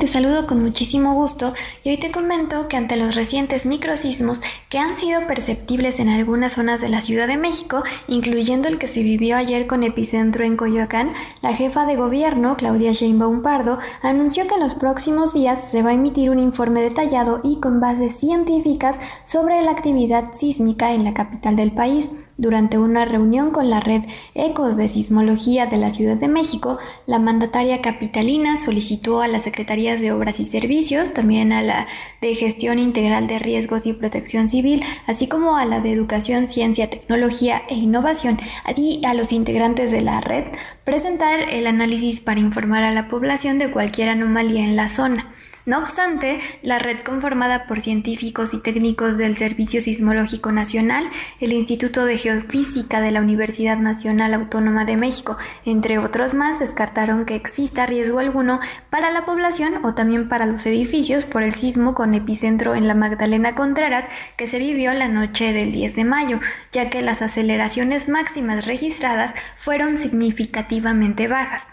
Te saludo con muchísimo gusto y hoy te comento que ante los recientes microsismos que han sido perceptibles en algunas zonas de la Ciudad de México, incluyendo el que se vivió ayer con epicentro en Coyoacán, la jefa de gobierno, Claudia Sheinbaum Pardo, anunció que en los próximos días se va a emitir un informe detallado y con bases científicas sobre la actividad sísmica en la capital del país. Durante una reunión con la red Ecos de Sismología de la Ciudad de México, la mandataria capitalina solicitó a las Secretarías de Obras y Servicios, también a la de Gestión Integral de Riesgos y Protección Civil, así como a la de Educación, Ciencia, Tecnología e Innovación, y a los integrantes de la red, presentar el análisis para informar a la población de cualquier anomalía en la zona. No obstante, la red conformada por científicos y técnicos del Servicio Sismológico Nacional, el Instituto de Geofísica de la Universidad Nacional Autónoma de México, entre otros más, descartaron que exista riesgo alguno para la población o también para los edificios por el sismo con epicentro en la Magdalena Contreras que se vivió la noche del 10 de mayo, ya que las aceleraciones máximas registradas fueron significativamente bajas.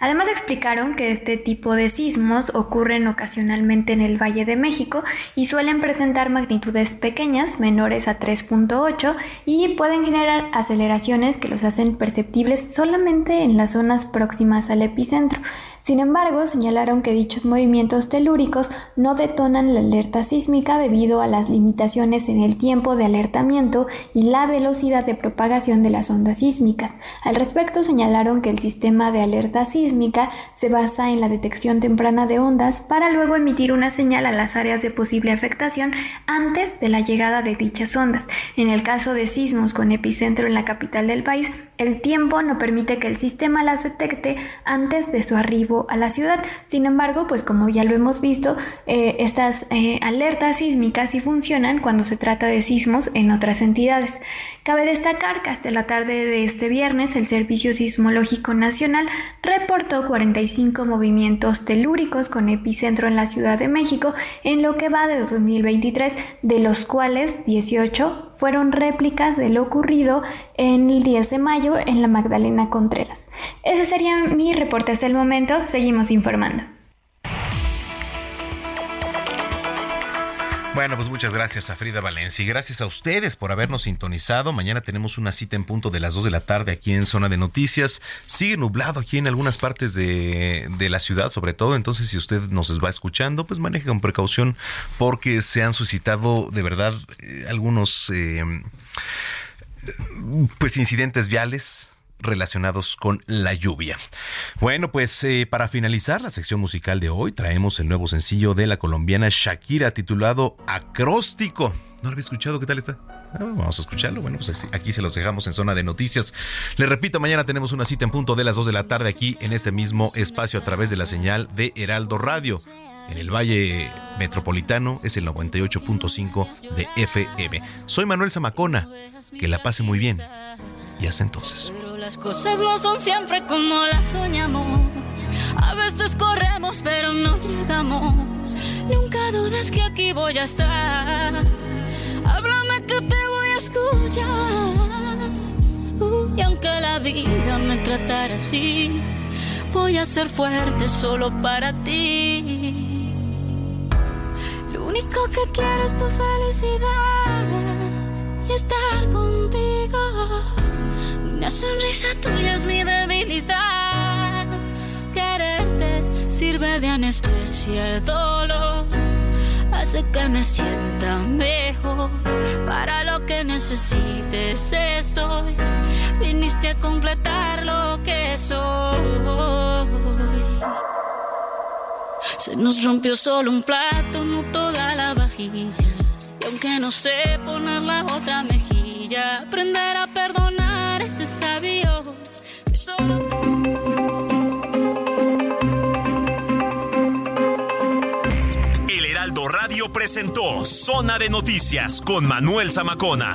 Además explicaron que este tipo de sismos ocurren ocasionalmente en el Valle de México y suelen presentar magnitudes pequeñas, menores a 3.8, y pueden generar aceleraciones que los hacen perceptibles solamente en las zonas próximas al epicentro. Sin embargo, señalaron que dichos movimientos telúricos no detonan la alerta sísmica debido a las limitaciones en el tiempo de alertamiento y la velocidad de propagación de las ondas sísmicas. Al respecto, señalaron que el sistema de alerta sísmica se basa en la detección temprana de ondas para luego emitir una señal a las áreas de posible afectación antes de la llegada de dichas ondas. En el caso de sismos con epicentro en la capital del país, el tiempo no permite que el sistema las detecte antes de su arribo a la ciudad. Sin embargo, pues como ya lo hemos visto, eh, estas eh, alertas sísmicas sí funcionan cuando se trata de sismos en otras entidades. Cabe destacar que hasta la tarde de este viernes el Servicio Sismológico Nacional reportó 45 movimientos telúricos con epicentro en la Ciudad de México en lo que va de 2023, de los cuales 18 fueron réplicas de lo ocurrido el 10 de mayo en la Magdalena Contreras. Ese sería mi reporte hasta el momento, seguimos informando. Bueno, pues muchas gracias a Frida Valencia y gracias a ustedes por habernos sintonizado. Mañana tenemos una cita en punto de las 2 de la tarde aquí en Zona de Noticias. Sigue nublado aquí en algunas partes de, la ciudad, sobre todo. Entonces, si usted nos va escuchando, pues maneje con precaución porque se han suscitado de verdad eh, algunos eh, pues incidentes viales relacionados con la lluvia. Bueno, pues eh, para finalizar la sección musical de hoy traemos el nuevo sencillo de la colombiana Shakira titulado Acróstico. No lo había escuchado, ¿qué tal está? Ah, vamos a escucharlo. Bueno, pues aquí se los dejamos en zona de noticias. Les repito, mañana tenemos una cita en punto de las 2 de la tarde aquí en este mismo espacio a través de la señal de Heraldo Radio. En el Valle Metropolitano es el 98.5 de FM. Soy Manuel Zamacona. Que la pase muy bien. Y hasta entonces. Pero las cosas no son siempre como las soñamos. A veces corremos, pero no llegamos. Nunca dudes que aquí voy a estar. Háblame que te voy a escuchar. y aunque la vida me tratara así, voy a ser fuerte solo para ti. Lo único que quiero es tu felicidad y estar contigo. Una sonrisa tuya es mi debilidad. Quererte sirve de anestesia el dolor. Hace que me sienta mejor. Para lo que necesites estoy. Viniste a completar lo que soy. Se nos rompió solo un plato, no toda la vajilla. Aunque no sé poner la otra mejilla, aprender a perdonar este sabio que. El Heraldo Radio presentó Zona de Noticias con Manuel Zamacona.